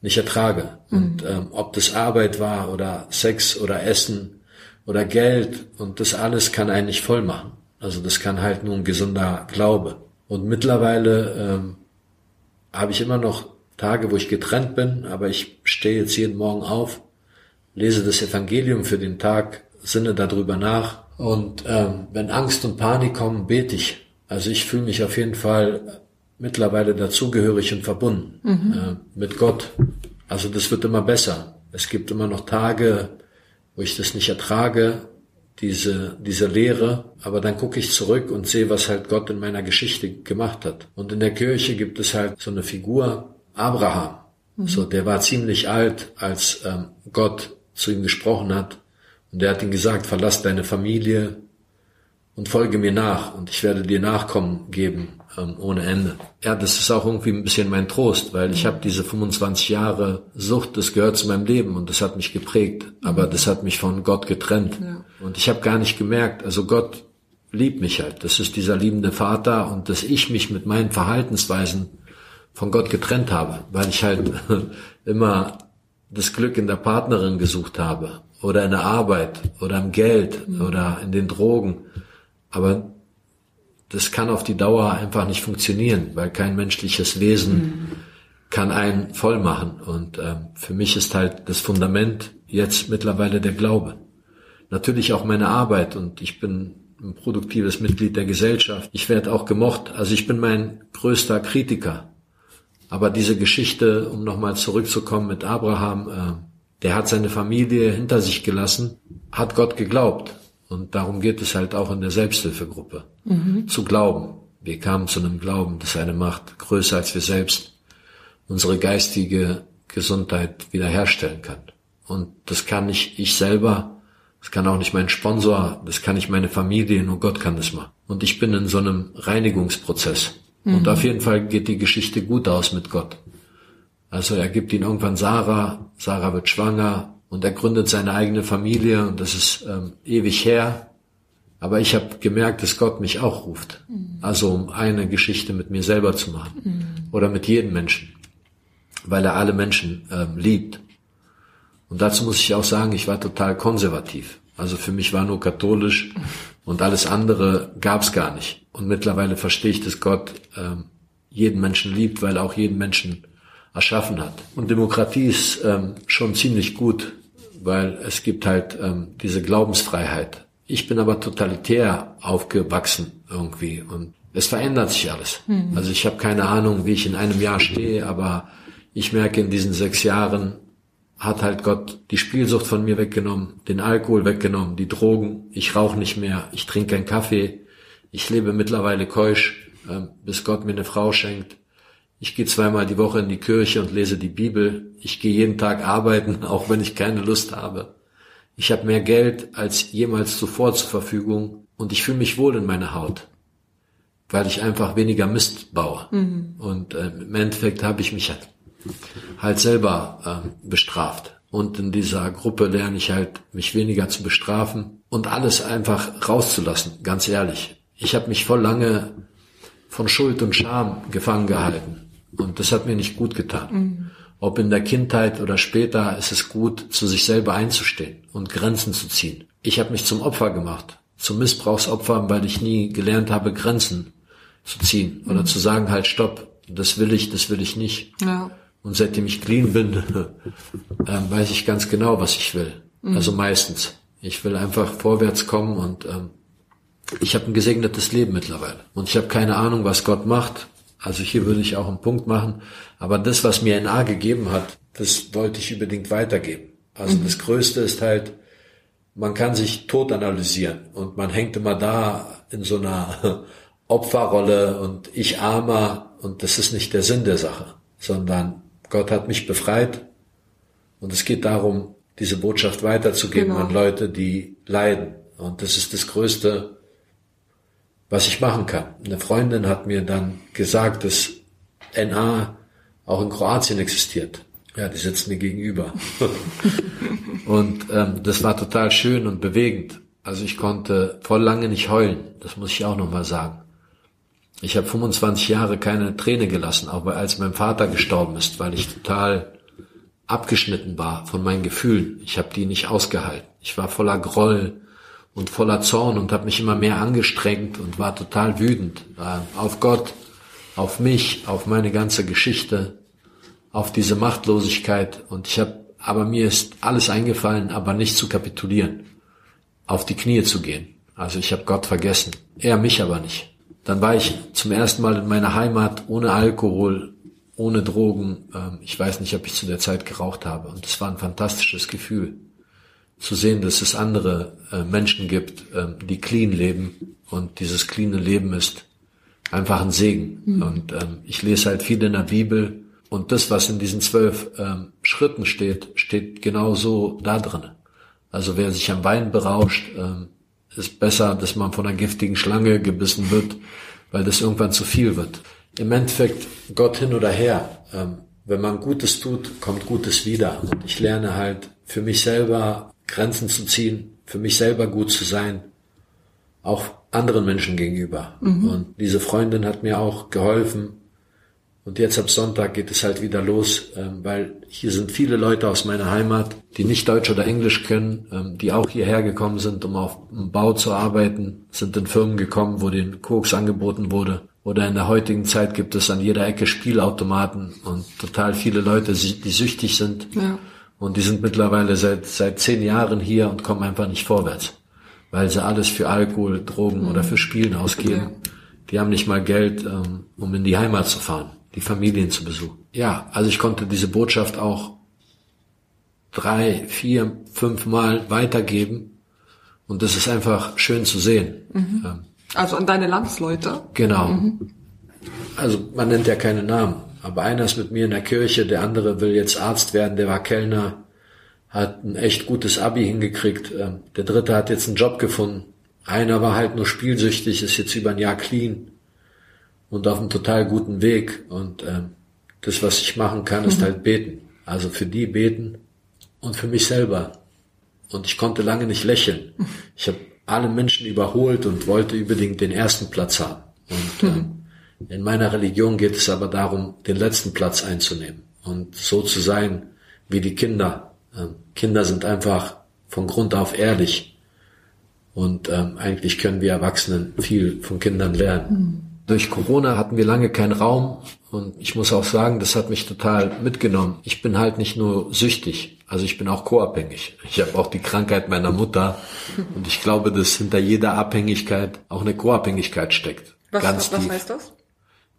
nicht ertrage. Mhm. Und ähm, ob das Arbeit war oder Sex oder Essen oder Geld und das alles kann einen nicht voll machen. Also das kann halt nur ein gesunder Glaube. Und mittlerweile ähm, habe ich immer noch Tage, wo ich getrennt bin, aber ich stehe jetzt jeden Morgen auf, lese das Evangelium für den Tag, sinne darüber nach und ähm, wenn Angst und Panik kommen, bete ich. Also ich fühle mich auf jeden Fall mittlerweile dazugehörig und verbunden mhm. äh, mit Gott. Also das wird immer besser. Es gibt immer noch Tage, wo ich das nicht ertrage, diese, diese Lehre, aber dann gucke ich zurück und sehe, was halt Gott in meiner Geschichte gemacht hat. Und in der Kirche gibt es halt so eine Figur, Abraham. Mhm. So, der war ziemlich alt, als ähm, Gott zu ihm gesprochen hat. Und er hat ihm gesagt, verlass deine Familie und folge mir nach und ich werde dir Nachkommen geben ähm, ohne Ende. Ja, das ist auch irgendwie ein bisschen mein Trost, weil ich habe diese 25 Jahre Sucht, das gehört zu meinem Leben und das hat mich geprägt, aber das hat mich von Gott getrennt. Ja. Und ich habe gar nicht gemerkt, also Gott liebt mich halt. Das ist dieser liebende Vater und dass ich mich mit meinen Verhaltensweisen von Gott getrennt habe, weil ich halt immer das Glück in der Partnerin gesucht habe oder in der Arbeit oder im Geld mhm. oder in den Drogen. Aber das kann auf die Dauer einfach nicht funktionieren, weil kein menschliches Wesen mhm. kann einen voll machen. Und ähm, für mich ist halt das Fundament jetzt mittlerweile der Glaube. Natürlich auch meine Arbeit und ich bin ein produktives Mitglied der Gesellschaft. Ich werde auch gemocht. Also ich bin mein größter Kritiker. Aber diese Geschichte, um nochmal zurückzukommen mit Abraham, äh, der hat seine Familie hinter sich gelassen, hat Gott geglaubt. Und darum geht es halt auch in der Selbsthilfegruppe. Mhm. Zu glauben. Wir kamen zu einem Glauben, dass eine Macht größer als wir selbst unsere geistige Gesundheit wiederherstellen kann. Und das kann nicht ich selber, das kann auch nicht mein Sponsor, das kann nicht meine Familie, nur Gott kann das machen. Und ich bin in so einem Reinigungsprozess. Mhm. Und auf jeden Fall geht die Geschichte gut aus mit Gott. Also er gibt ihn irgendwann Sarah, Sarah wird schwanger und er gründet seine eigene Familie und das ist ähm, ewig her. Aber ich habe gemerkt, dass Gott mich auch ruft. Mhm. Also um eine Geschichte mit mir selber zu machen mhm. oder mit jedem Menschen, weil er alle Menschen ähm, liebt. Und dazu muss ich auch sagen, ich war total konservativ. Also für mich war nur katholisch und alles andere gab's gar nicht. Und mittlerweile verstehe ich, dass Gott ähm, jeden Menschen liebt, weil er auch jeden Menschen erschaffen hat. Und Demokratie ist ähm, schon ziemlich gut, weil es gibt halt ähm, diese Glaubensfreiheit. Ich bin aber totalitär aufgewachsen irgendwie und es verändert sich alles. Mhm. Also ich habe keine Ahnung, wie ich in einem Jahr stehe, aber ich merke in diesen sechs Jahren hat halt Gott die Spielsucht von mir weggenommen, den Alkohol weggenommen, die Drogen. Ich rauche nicht mehr, ich trinke keinen Kaffee, ich lebe mittlerweile keusch, äh, bis Gott mir eine Frau schenkt. Ich gehe zweimal die Woche in die Kirche und lese die Bibel. Ich gehe jeden Tag arbeiten, auch wenn ich keine Lust habe. Ich habe mehr Geld als jemals zuvor zur Verfügung und ich fühle mich wohl in meiner Haut, weil ich einfach weniger Mist baue. Mhm. Und äh, im Endeffekt habe ich mich halt, selber äh, bestraft. Und in dieser Gruppe lerne ich halt, mich weniger zu bestrafen und alles einfach rauszulassen, ganz ehrlich. Ich habe mich voll lange von Schuld und Scham gefangen gehalten. Und das hat mir nicht gut getan. Mhm. Ob in der Kindheit oder später ist es gut, zu sich selber einzustehen und Grenzen zu ziehen. Ich habe mich zum Opfer gemacht, zum Missbrauchsopfer, weil ich nie gelernt habe, Grenzen zu ziehen oder mhm. zu sagen, halt stopp, das will ich, das will ich nicht. Ja. Und seitdem ich clean bin, äh, weiß ich ganz genau, was ich will. Mhm. Also meistens. Ich will einfach vorwärts kommen und ähm, ich habe ein gesegnetes Leben mittlerweile. Und ich habe keine Ahnung, was Gott macht. Also hier würde ich auch einen Punkt machen. Aber das, was mir NA gegeben hat, das wollte ich unbedingt weitergeben. Also mhm. das Größte ist halt, man kann sich tot analysieren und man hängt immer da in so einer Opferrolle und ich armer und das ist nicht der Sinn der Sache, sondern Gott hat mich befreit und es geht darum, diese Botschaft weiterzugeben genau. an Leute, die leiden. Und das ist das Größte, was ich machen kann. Eine Freundin hat mir dann gesagt, dass NA auch in Kroatien existiert. Ja, die sitzt mir gegenüber. und ähm, das war total schön und bewegend. Also ich konnte voll lange nicht heulen. Das muss ich auch nochmal sagen. Ich habe 25 Jahre keine Träne gelassen, auch als mein Vater gestorben ist, weil ich total abgeschnitten war von meinen Gefühlen. Ich habe die nicht ausgehalten. Ich war voller Groll, und voller Zorn und habe mich immer mehr angestrengt und war total wütend äh, auf Gott, auf mich, auf meine ganze Geschichte, auf diese Machtlosigkeit und ich habe, aber mir ist alles eingefallen, aber nicht zu kapitulieren, auf die Knie zu gehen. Also ich habe Gott vergessen, er mich aber nicht. Dann war ich zum ersten Mal in meiner Heimat ohne Alkohol, ohne Drogen. Ähm, ich weiß nicht, ob ich zu der Zeit geraucht habe und es war ein fantastisches Gefühl zu sehen, dass es andere äh, Menschen gibt, äh, die clean leben und dieses cleane Leben ist einfach ein Segen. Mhm. Und ähm, ich lese halt viel in der Bibel und das, was in diesen zwölf ähm, Schritten steht, steht genau so da drin. Also wer sich am Wein berauscht, ähm, ist besser, dass man von einer giftigen Schlange gebissen wird, weil das irgendwann zu viel wird. Im Endeffekt Gott hin oder her. Ähm, wenn man Gutes tut, kommt Gutes wieder. Und ich lerne halt für mich selber Grenzen zu ziehen, für mich selber gut zu sein, auch anderen Menschen gegenüber. Mhm. Und diese Freundin hat mir auch geholfen. Und jetzt ab Sonntag geht es halt wieder los, ähm, weil hier sind viele Leute aus meiner Heimat, die nicht Deutsch oder Englisch können, ähm, die auch hierher gekommen sind, um auf dem Bau zu arbeiten, sind in Firmen gekommen, wo den Koks angeboten wurde. Oder in der heutigen Zeit gibt es an jeder Ecke Spielautomaten und total viele Leute, die süchtig sind. Ja. Und die sind mittlerweile seit, seit zehn Jahren hier und kommen einfach nicht vorwärts. weil sie alles für Alkohol, Drogen oder für Spielen ausgeben. Ja. Die haben nicht mal Geld, ähm, um in die Heimat zu fahren, die Familien zu besuchen. Ja, also ich konnte diese Botschaft auch drei, vier, fünf Mal weitergeben. Und das ist einfach schön zu sehen. Mhm. Ähm, also an deine Landsleute? Genau. Mhm. Also man nennt ja keine Namen. Aber einer ist mit mir in der Kirche, der andere will jetzt Arzt werden, der war Kellner, hat ein echt gutes Abi hingekriegt. Ähm, der dritte hat jetzt einen Job gefunden. Einer war halt nur spielsüchtig, ist jetzt über ein Jahr clean und auf einem total guten Weg. Und ähm, das, was ich machen kann, ist mhm. halt beten. Also für die beten und für mich selber. Und ich konnte lange nicht lächeln. Ich habe alle Menschen überholt und wollte unbedingt den ersten Platz haben. Und ähm, in meiner Religion geht es aber darum, den letzten Platz einzunehmen und so zu sein wie die Kinder. Ähm, Kinder sind einfach von Grund auf ehrlich. Und ähm, eigentlich können wir Erwachsenen viel von Kindern lernen. Mhm. Durch Corona hatten wir lange keinen Raum und ich muss auch sagen, das hat mich total mitgenommen. Ich bin halt nicht nur süchtig, also ich bin auch co-abhängig. Ich habe auch die Krankheit meiner Mutter und ich glaube, dass hinter jeder Abhängigkeit auch eine Co-Abhängigkeit steckt. Was, Ganz was heißt das?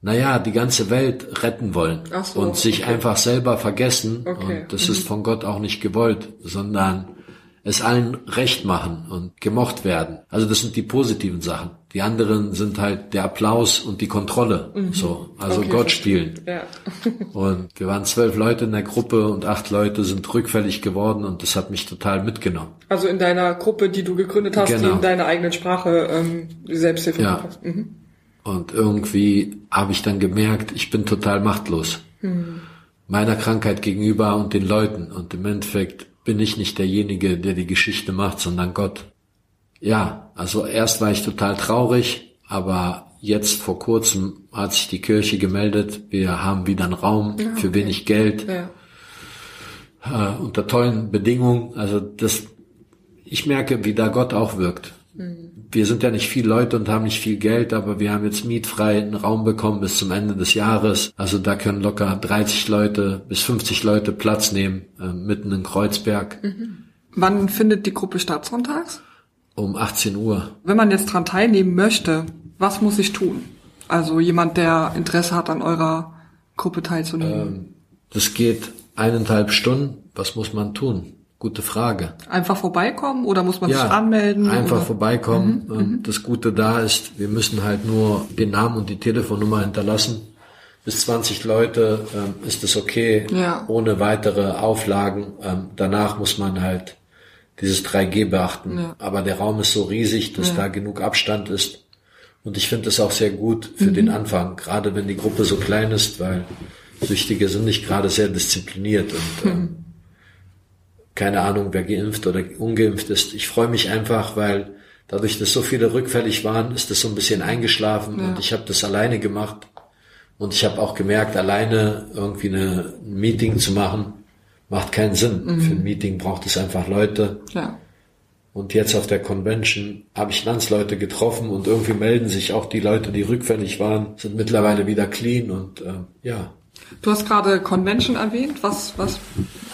naja, die ganze Welt retten wollen so, und sich okay. einfach selber vergessen. Okay. Und das mhm. ist von Gott auch nicht gewollt, sondern es allen recht machen und gemocht werden. Also das sind die positiven Sachen. Die anderen sind halt der Applaus und die Kontrolle. Mhm. So, also okay, Gott spielen. Ja. und wir waren zwölf Leute in der Gruppe und acht Leute sind rückfällig geworden und das hat mich total mitgenommen. Also in deiner Gruppe, die du gegründet hast, genau. die in deiner eigenen Sprache ähm, Selbsthilfe ja. Mhm. Und irgendwie habe ich dann gemerkt, ich bin total machtlos. Mhm. Meiner Krankheit gegenüber und den Leuten. Und im Endeffekt bin ich nicht derjenige, der die Geschichte macht, sondern Gott. Ja, also erst war ich total traurig, aber jetzt vor kurzem hat sich die Kirche gemeldet, wir haben wieder einen Raum ja, okay. für wenig Geld, ja. äh, unter tollen Bedingungen. Also das, ich merke, wie da Gott auch wirkt. Mhm. Wir sind ja nicht viele Leute und haben nicht viel Geld, aber wir haben jetzt mietfrei einen Raum bekommen bis zum Ende des Jahres. Also da können locker 30 Leute bis 50 Leute Platz nehmen, äh, mitten in Kreuzberg. Mhm. Wann findet die Gruppe statt sonntags? Um 18 Uhr. Wenn man jetzt dran teilnehmen möchte, was muss ich tun? Also jemand, der Interesse hat, an eurer Gruppe teilzunehmen. Ähm, das geht eineinhalb Stunden. Was muss man tun? Gute Frage. Einfach vorbeikommen oder muss man ja, sich anmelden? Einfach oder? vorbeikommen. Mhm, mhm, das Gute da ist, wir müssen halt nur den Namen und die Telefonnummer hinterlassen. Bis 20 Leute ähm, ist es okay, ja. ohne weitere Auflagen. Ähm, danach muss man halt dieses 3G beachten. Ja. Aber der Raum ist so riesig, dass ja. da genug Abstand ist. Und ich finde es auch sehr gut für mhm. den Anfang, gerade wenn die Gruppe so klein ist, weil Süchtige sind nicht gerade sehr diszipliniert und ähm, mhm keine Ahnung, wer geimpft oder ungeimpft ist. Ich freue mich einfach, weil dadurch, dass so viele rückfällig waren, ist das so ein bisschen eingeschlafen ja. und ich habe das alleine gemacht. Und ich habe auch gemerkt, alleine irgendwie eine, ein Meeting zu machen, macht keinen Sinn. Mhm. Für ein Meeting braucht es einfach Leute. Ja. Und jetzt auf der Convention habe ich Landsleute getroffen und irgendwie melden sich auch die Leute, die rückfällig waren, sind mittlerweile wieder clean und äh, ja. Du hast gerade Convention erwähnt. Was, was,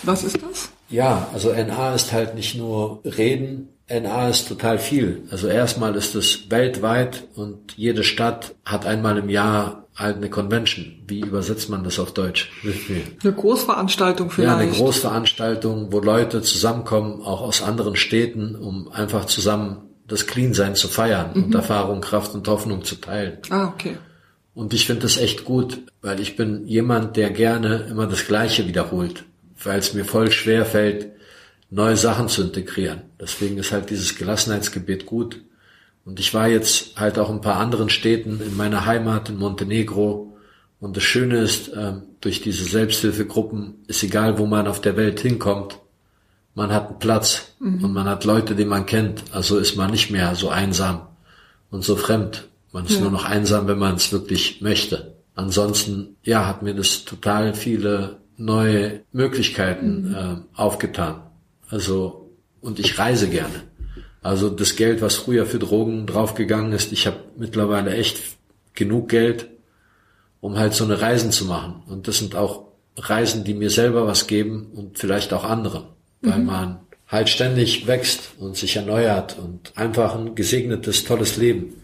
was ist das? Ja, also NA ist halt nicht nur reden, NA ist total viel. Also erstmal ist es weltweit und jede Stadt hat einmal im Jahr halt eine Convention. Wie übersetzt man das auf Deutsch? Eine Großveranstaltung vielleicht. Ja, eine Großveranstaltung, wo Leute zusammenkommen, auch aus anderen Städten, um einfach zusammen das Clean-Sein zu feiern mhm. und Erfahrung, Kraft und Hoffnung zu teilen. Ah, okay. Und ich finde das echt gut, weil ich bin jemand, der gerne immer das Gleiche wiederholt weil es mir voll schwer fällt, neue Sachen zu integrieren. Deswegen ist halt dieses Gelassenheitsgebet gut. Und ich war jetzt halt auch in ein paar anderen Städten in meiner Heimat in Montenegro. Und das Schöne ist, ähm, durch diese Selbsthilfegruppen ist egal, wo man auf der Welt hinkommt, man hat einen Platz mhm. und man hat Leute, die man kennt. Also ist man nicht mehr so einsam und so fremd. Man ist ja. nur noch einsam, wenn man es wirklich möchte. Ansonsten, ja, hat mir das total viele neue Möglichkeiten mhm. äh, aufgetan. Also und ich reise gerne. Also das Geld, was früher für Drogen draufgegangen ist, ich habe mittlerweile echt genug Geld, um halt so eine Reisen zu machen. Und das sind auch Reisen, die mir selber was geben und vielleicht auch anderen, weil mhm. man halt ständig wächst und sich erneuert und einfach ein gesegnetes, tolles Leben.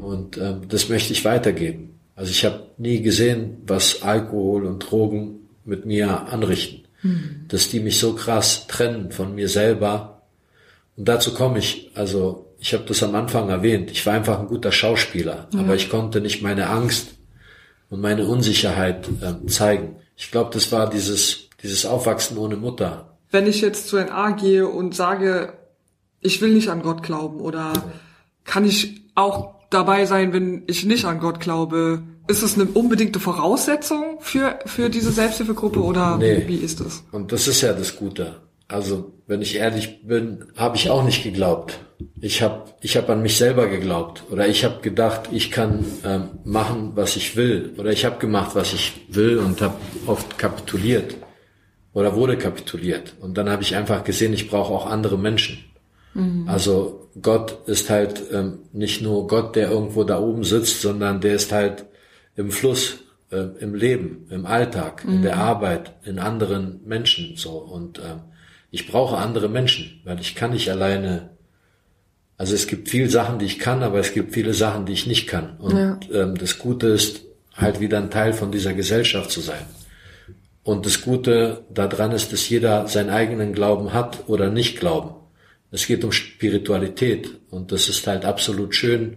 Und ähm, das möchte ich weitergeben. Also ich habe nie gesehen, was Alkohol und Drogen mit mir anrichten. Mhm. Dass die mich so krass trennen von mir selber. Und dazu komme ich. Also ich habe das am Anfang erwähnt. Ich war einfach ein guter Schauspieler, ja. aber ich konnte nicht meine Angst und meine Unsicherheit äh, zeigen. Ich glaube, das war dieses, dieses Aufwachsen ohne Mutter. Wenn ich jetzt zu NA gehe und sage, ich will nicht an Gott glauben oder kann ich auch dabei sein, wenn ich nicht an Gott glaube? Ist es eine unbedingte Voraussetzung für, für diese Selbsthilfegruppe oder nee. wie ist es? Und das ist ja das Gute. Also, wenn ich ehrlich bin, habe ich auch nicht geglaubt. Ich habe ich hab an mich selber geglaubt oder ich habe gedacht, ich kann ähm, machen, was ich will oder ich habe gemacht, was ich will und habe oft kapituliert oder wurde kapituliert. Und dann habe ich einfach gesehen, ich brauche auch andere Menschen. Mhm. Also Gott ist halt ähm, nicht nur Gott, der irgendwo da oben sitzt, sondern der ist halt im Fluss, äh, im Leben, im Alltag, mhm. in der Arbeit, in anderen Menschen so und ähm, ich brauche andere Menschen, weil ich kann nicht alleine. Also es gibt viele Sachen, die ich kann, aber es gibt viele Sachen, die ich nicht kann. Und ja. ähm, das Gute ist, halt wieder ein Teil von dieser Gesellschaft zu sein. Und das Gute daran ist, dass jeder seinen eigenen Glauben hat oder nicht Glauben. Es geht um Spiritualität und das ist halt absolut schön,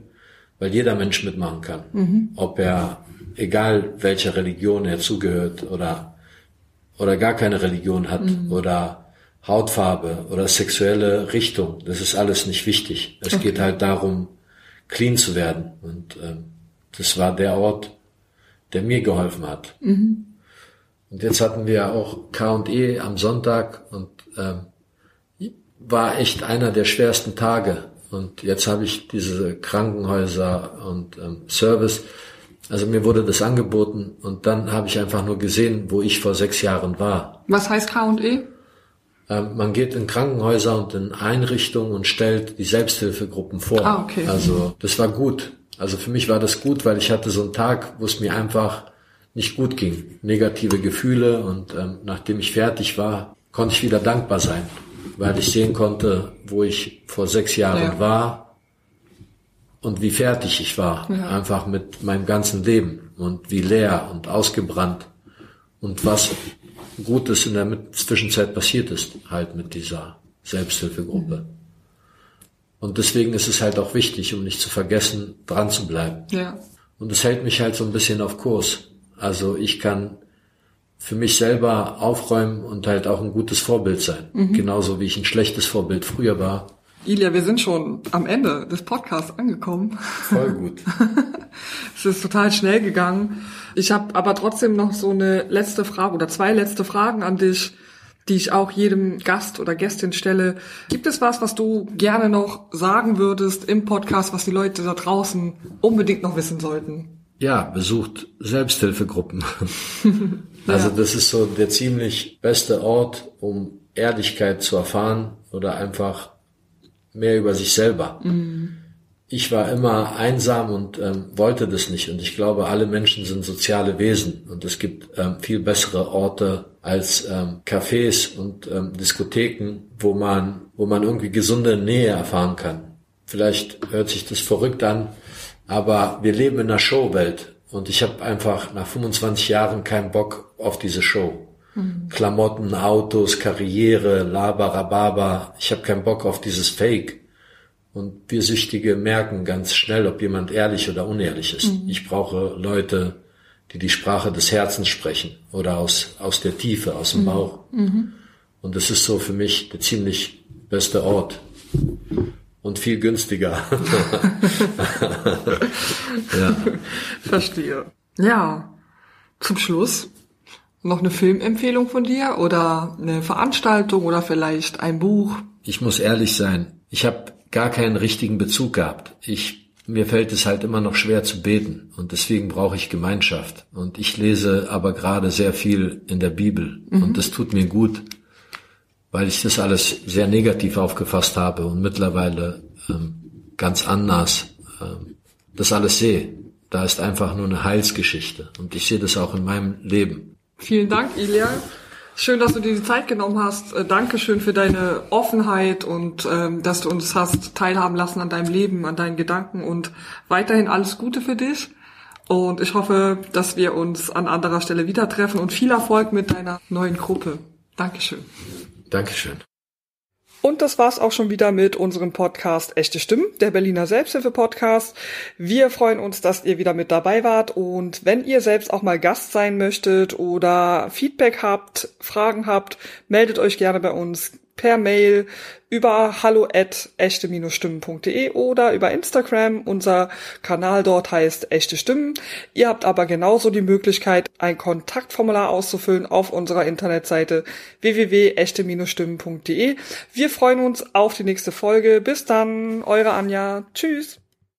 weil jeder Mensch mitmachen kann. Mhm. Ob er, egal welcher Religion er zugehört oder, oder gar keine Religion hat mhm. oder Hautfarbe oder sexuelle Richtung, das ist alles nicht wichtig. Es okay. geht halt darum, clean zu werden. Und ähm, das war der Ort, der mir geholfen hat. Mhm. Und jetzt hatten wir auch K&E am Sonntag und ähm, war echt einer der schwersten Tage. Und jetzt habe ich diese Krankenhäuser und ähm, Service. Also mir wurde das angeboten und dann habe ich einfach nur gesehen, wo ich vor sechs Jahren war. Was heißt K&E? Ähm, man geht in Krankenhäuser und in Einrichtungen und stellt die Selbsthilfegruppen vor. Ah, okay. Also das war gut. Also für mich war das gut, weil ich hatte so einen Tag, wo es mir einfach nicht gut ging. Negative Gefühle und ähm, nachdem ich fertig war, konnte ich wieder dankbar sein, weil ich sehen konnte, wo ich vor sechs Jahren ja. war und wie fertig ich war. Ja. Einfach mit meinem ganzen Leben und wie leer und ausgebrannt und was Gutes in der Zwischenzeit passiert ist, halt mit dieser Selbsthilfegruppe. Mhm. Und deswegen ist es halt auch wichtig, um nicht zu vergessen, dran zu bleiben. Ja. Und es hält mich halt so ein bisschen auf Kurs. Also ich kann für mich selber aufräumen und halt auch ein gutes Vorbild sein. Mhm. Genauso wie ich ein schlechtes Vorbild früher war. Ilja, wir sind schon am Ende des Podcasts angekommen. Voll gut. es ist total schnell gegangen. Ich habe aber trotzdem noch so eine letzte Frage oder zwei letzte Fragen an dich, die ich auch jedem Gast oder Gästin stelle. Gibt es was, was du gerne noch sagen würdest im Podcast, was die Leute da draußen unbedingt noch wissen sollten? Ja, besucht Selbsthilfegruppen. also das ist so der ziemlich beste Ort, um Ehrlichkeit zu erfahren oder einfach mehr über sich selber. Mhm. Ich war immer einsam und ähm, wollte das nicht. Und ich glaube, alle Menschen sind soziale Wesen. Und es gibt ähm, viel bessere Orte als ähm, Cafés und ähm, Diskotheken, wo man, wo man irgendwie gesunde Nähe erfahren kann. Vielleicht hört sich das verrückt an, aber wir leben in einer Showwelt. Und ich habe einfach nach 25 Jahren keinen Bock auf diese Show. Mhm. Klamotten, Autos, Karriere, Labarababa. Ich habe keinen Bock auf dieses Fake. Und wir Süchtige merken ganz schnell, ob jemand ehrlich oder unehrlich ist. Mhm. Ich brauche Leute, die die Sprache des Herzens sprechen oder aus, aus der Tiefe, aus dem mhm. Bauch. Mhm. Und das ist so für mich der ziemlich beste Ort. Und viel günstiger. ja. Verstehe. Ja. Zum Schluss noch eine Filmempfehlung von dir oder eine Veranstaltung oder vielleicht ein Buch? Ich muss ehrlich sein, ich habe gar keinen richtigen Bezug gehabt. Ich mir fällt es halt immer noch schwer zu beten und deswegen brauche ich Gemeinschaft. Und ich lese aber gerade sehr viel in der Bibel mhm. und das tut mir gut, weil ich das alles sehr negativ aufgefasst habe und mittlerweile ähm, ganz anders ähm, das alles sehe. Da ist einfach nur eine Heilsgeschichte und ich sehe das auch in meinem Leben. Vielen Dank, Ilja. Schön, dass du dir die Zeit genommen hast. Äh, Dankeschön für deine Offenheit und ähm, dass du uns hast teilhaben lassen an deinem Leben, an deinen Gedanken und weiterhin alles Gute für dich. Und ich hoffe, dass wir uns an anderer Stelle wieder treffen und viel Erfolg mit deiner neuen Gruppe. Dankeschön. Dankeschön. Und das war's auch schon wieder mit unserem Podcast Echte Stimmen, der Berliner Selbsthilfe-Podcast. Wir freuen uns, dass ihr wieder mit dabei wart. Und wenn ihr selbst auch mal Gast sein möchtet oder Feedback habt, Fragen habt, meldet euch gerne bei uns per Mail über hallo at echte-stimmen.de oder über Instagram. Unser Kanal dort heißt Echte Stimmen. Ihr habt aber genauso die Möglichkeit, ein Kontaktformular auszufüllen auf unserer Internetseite www.echte-stimmen.de. Wir freuen uns auf die nächste Folge. Bis dann, eure Anja. Tschüss.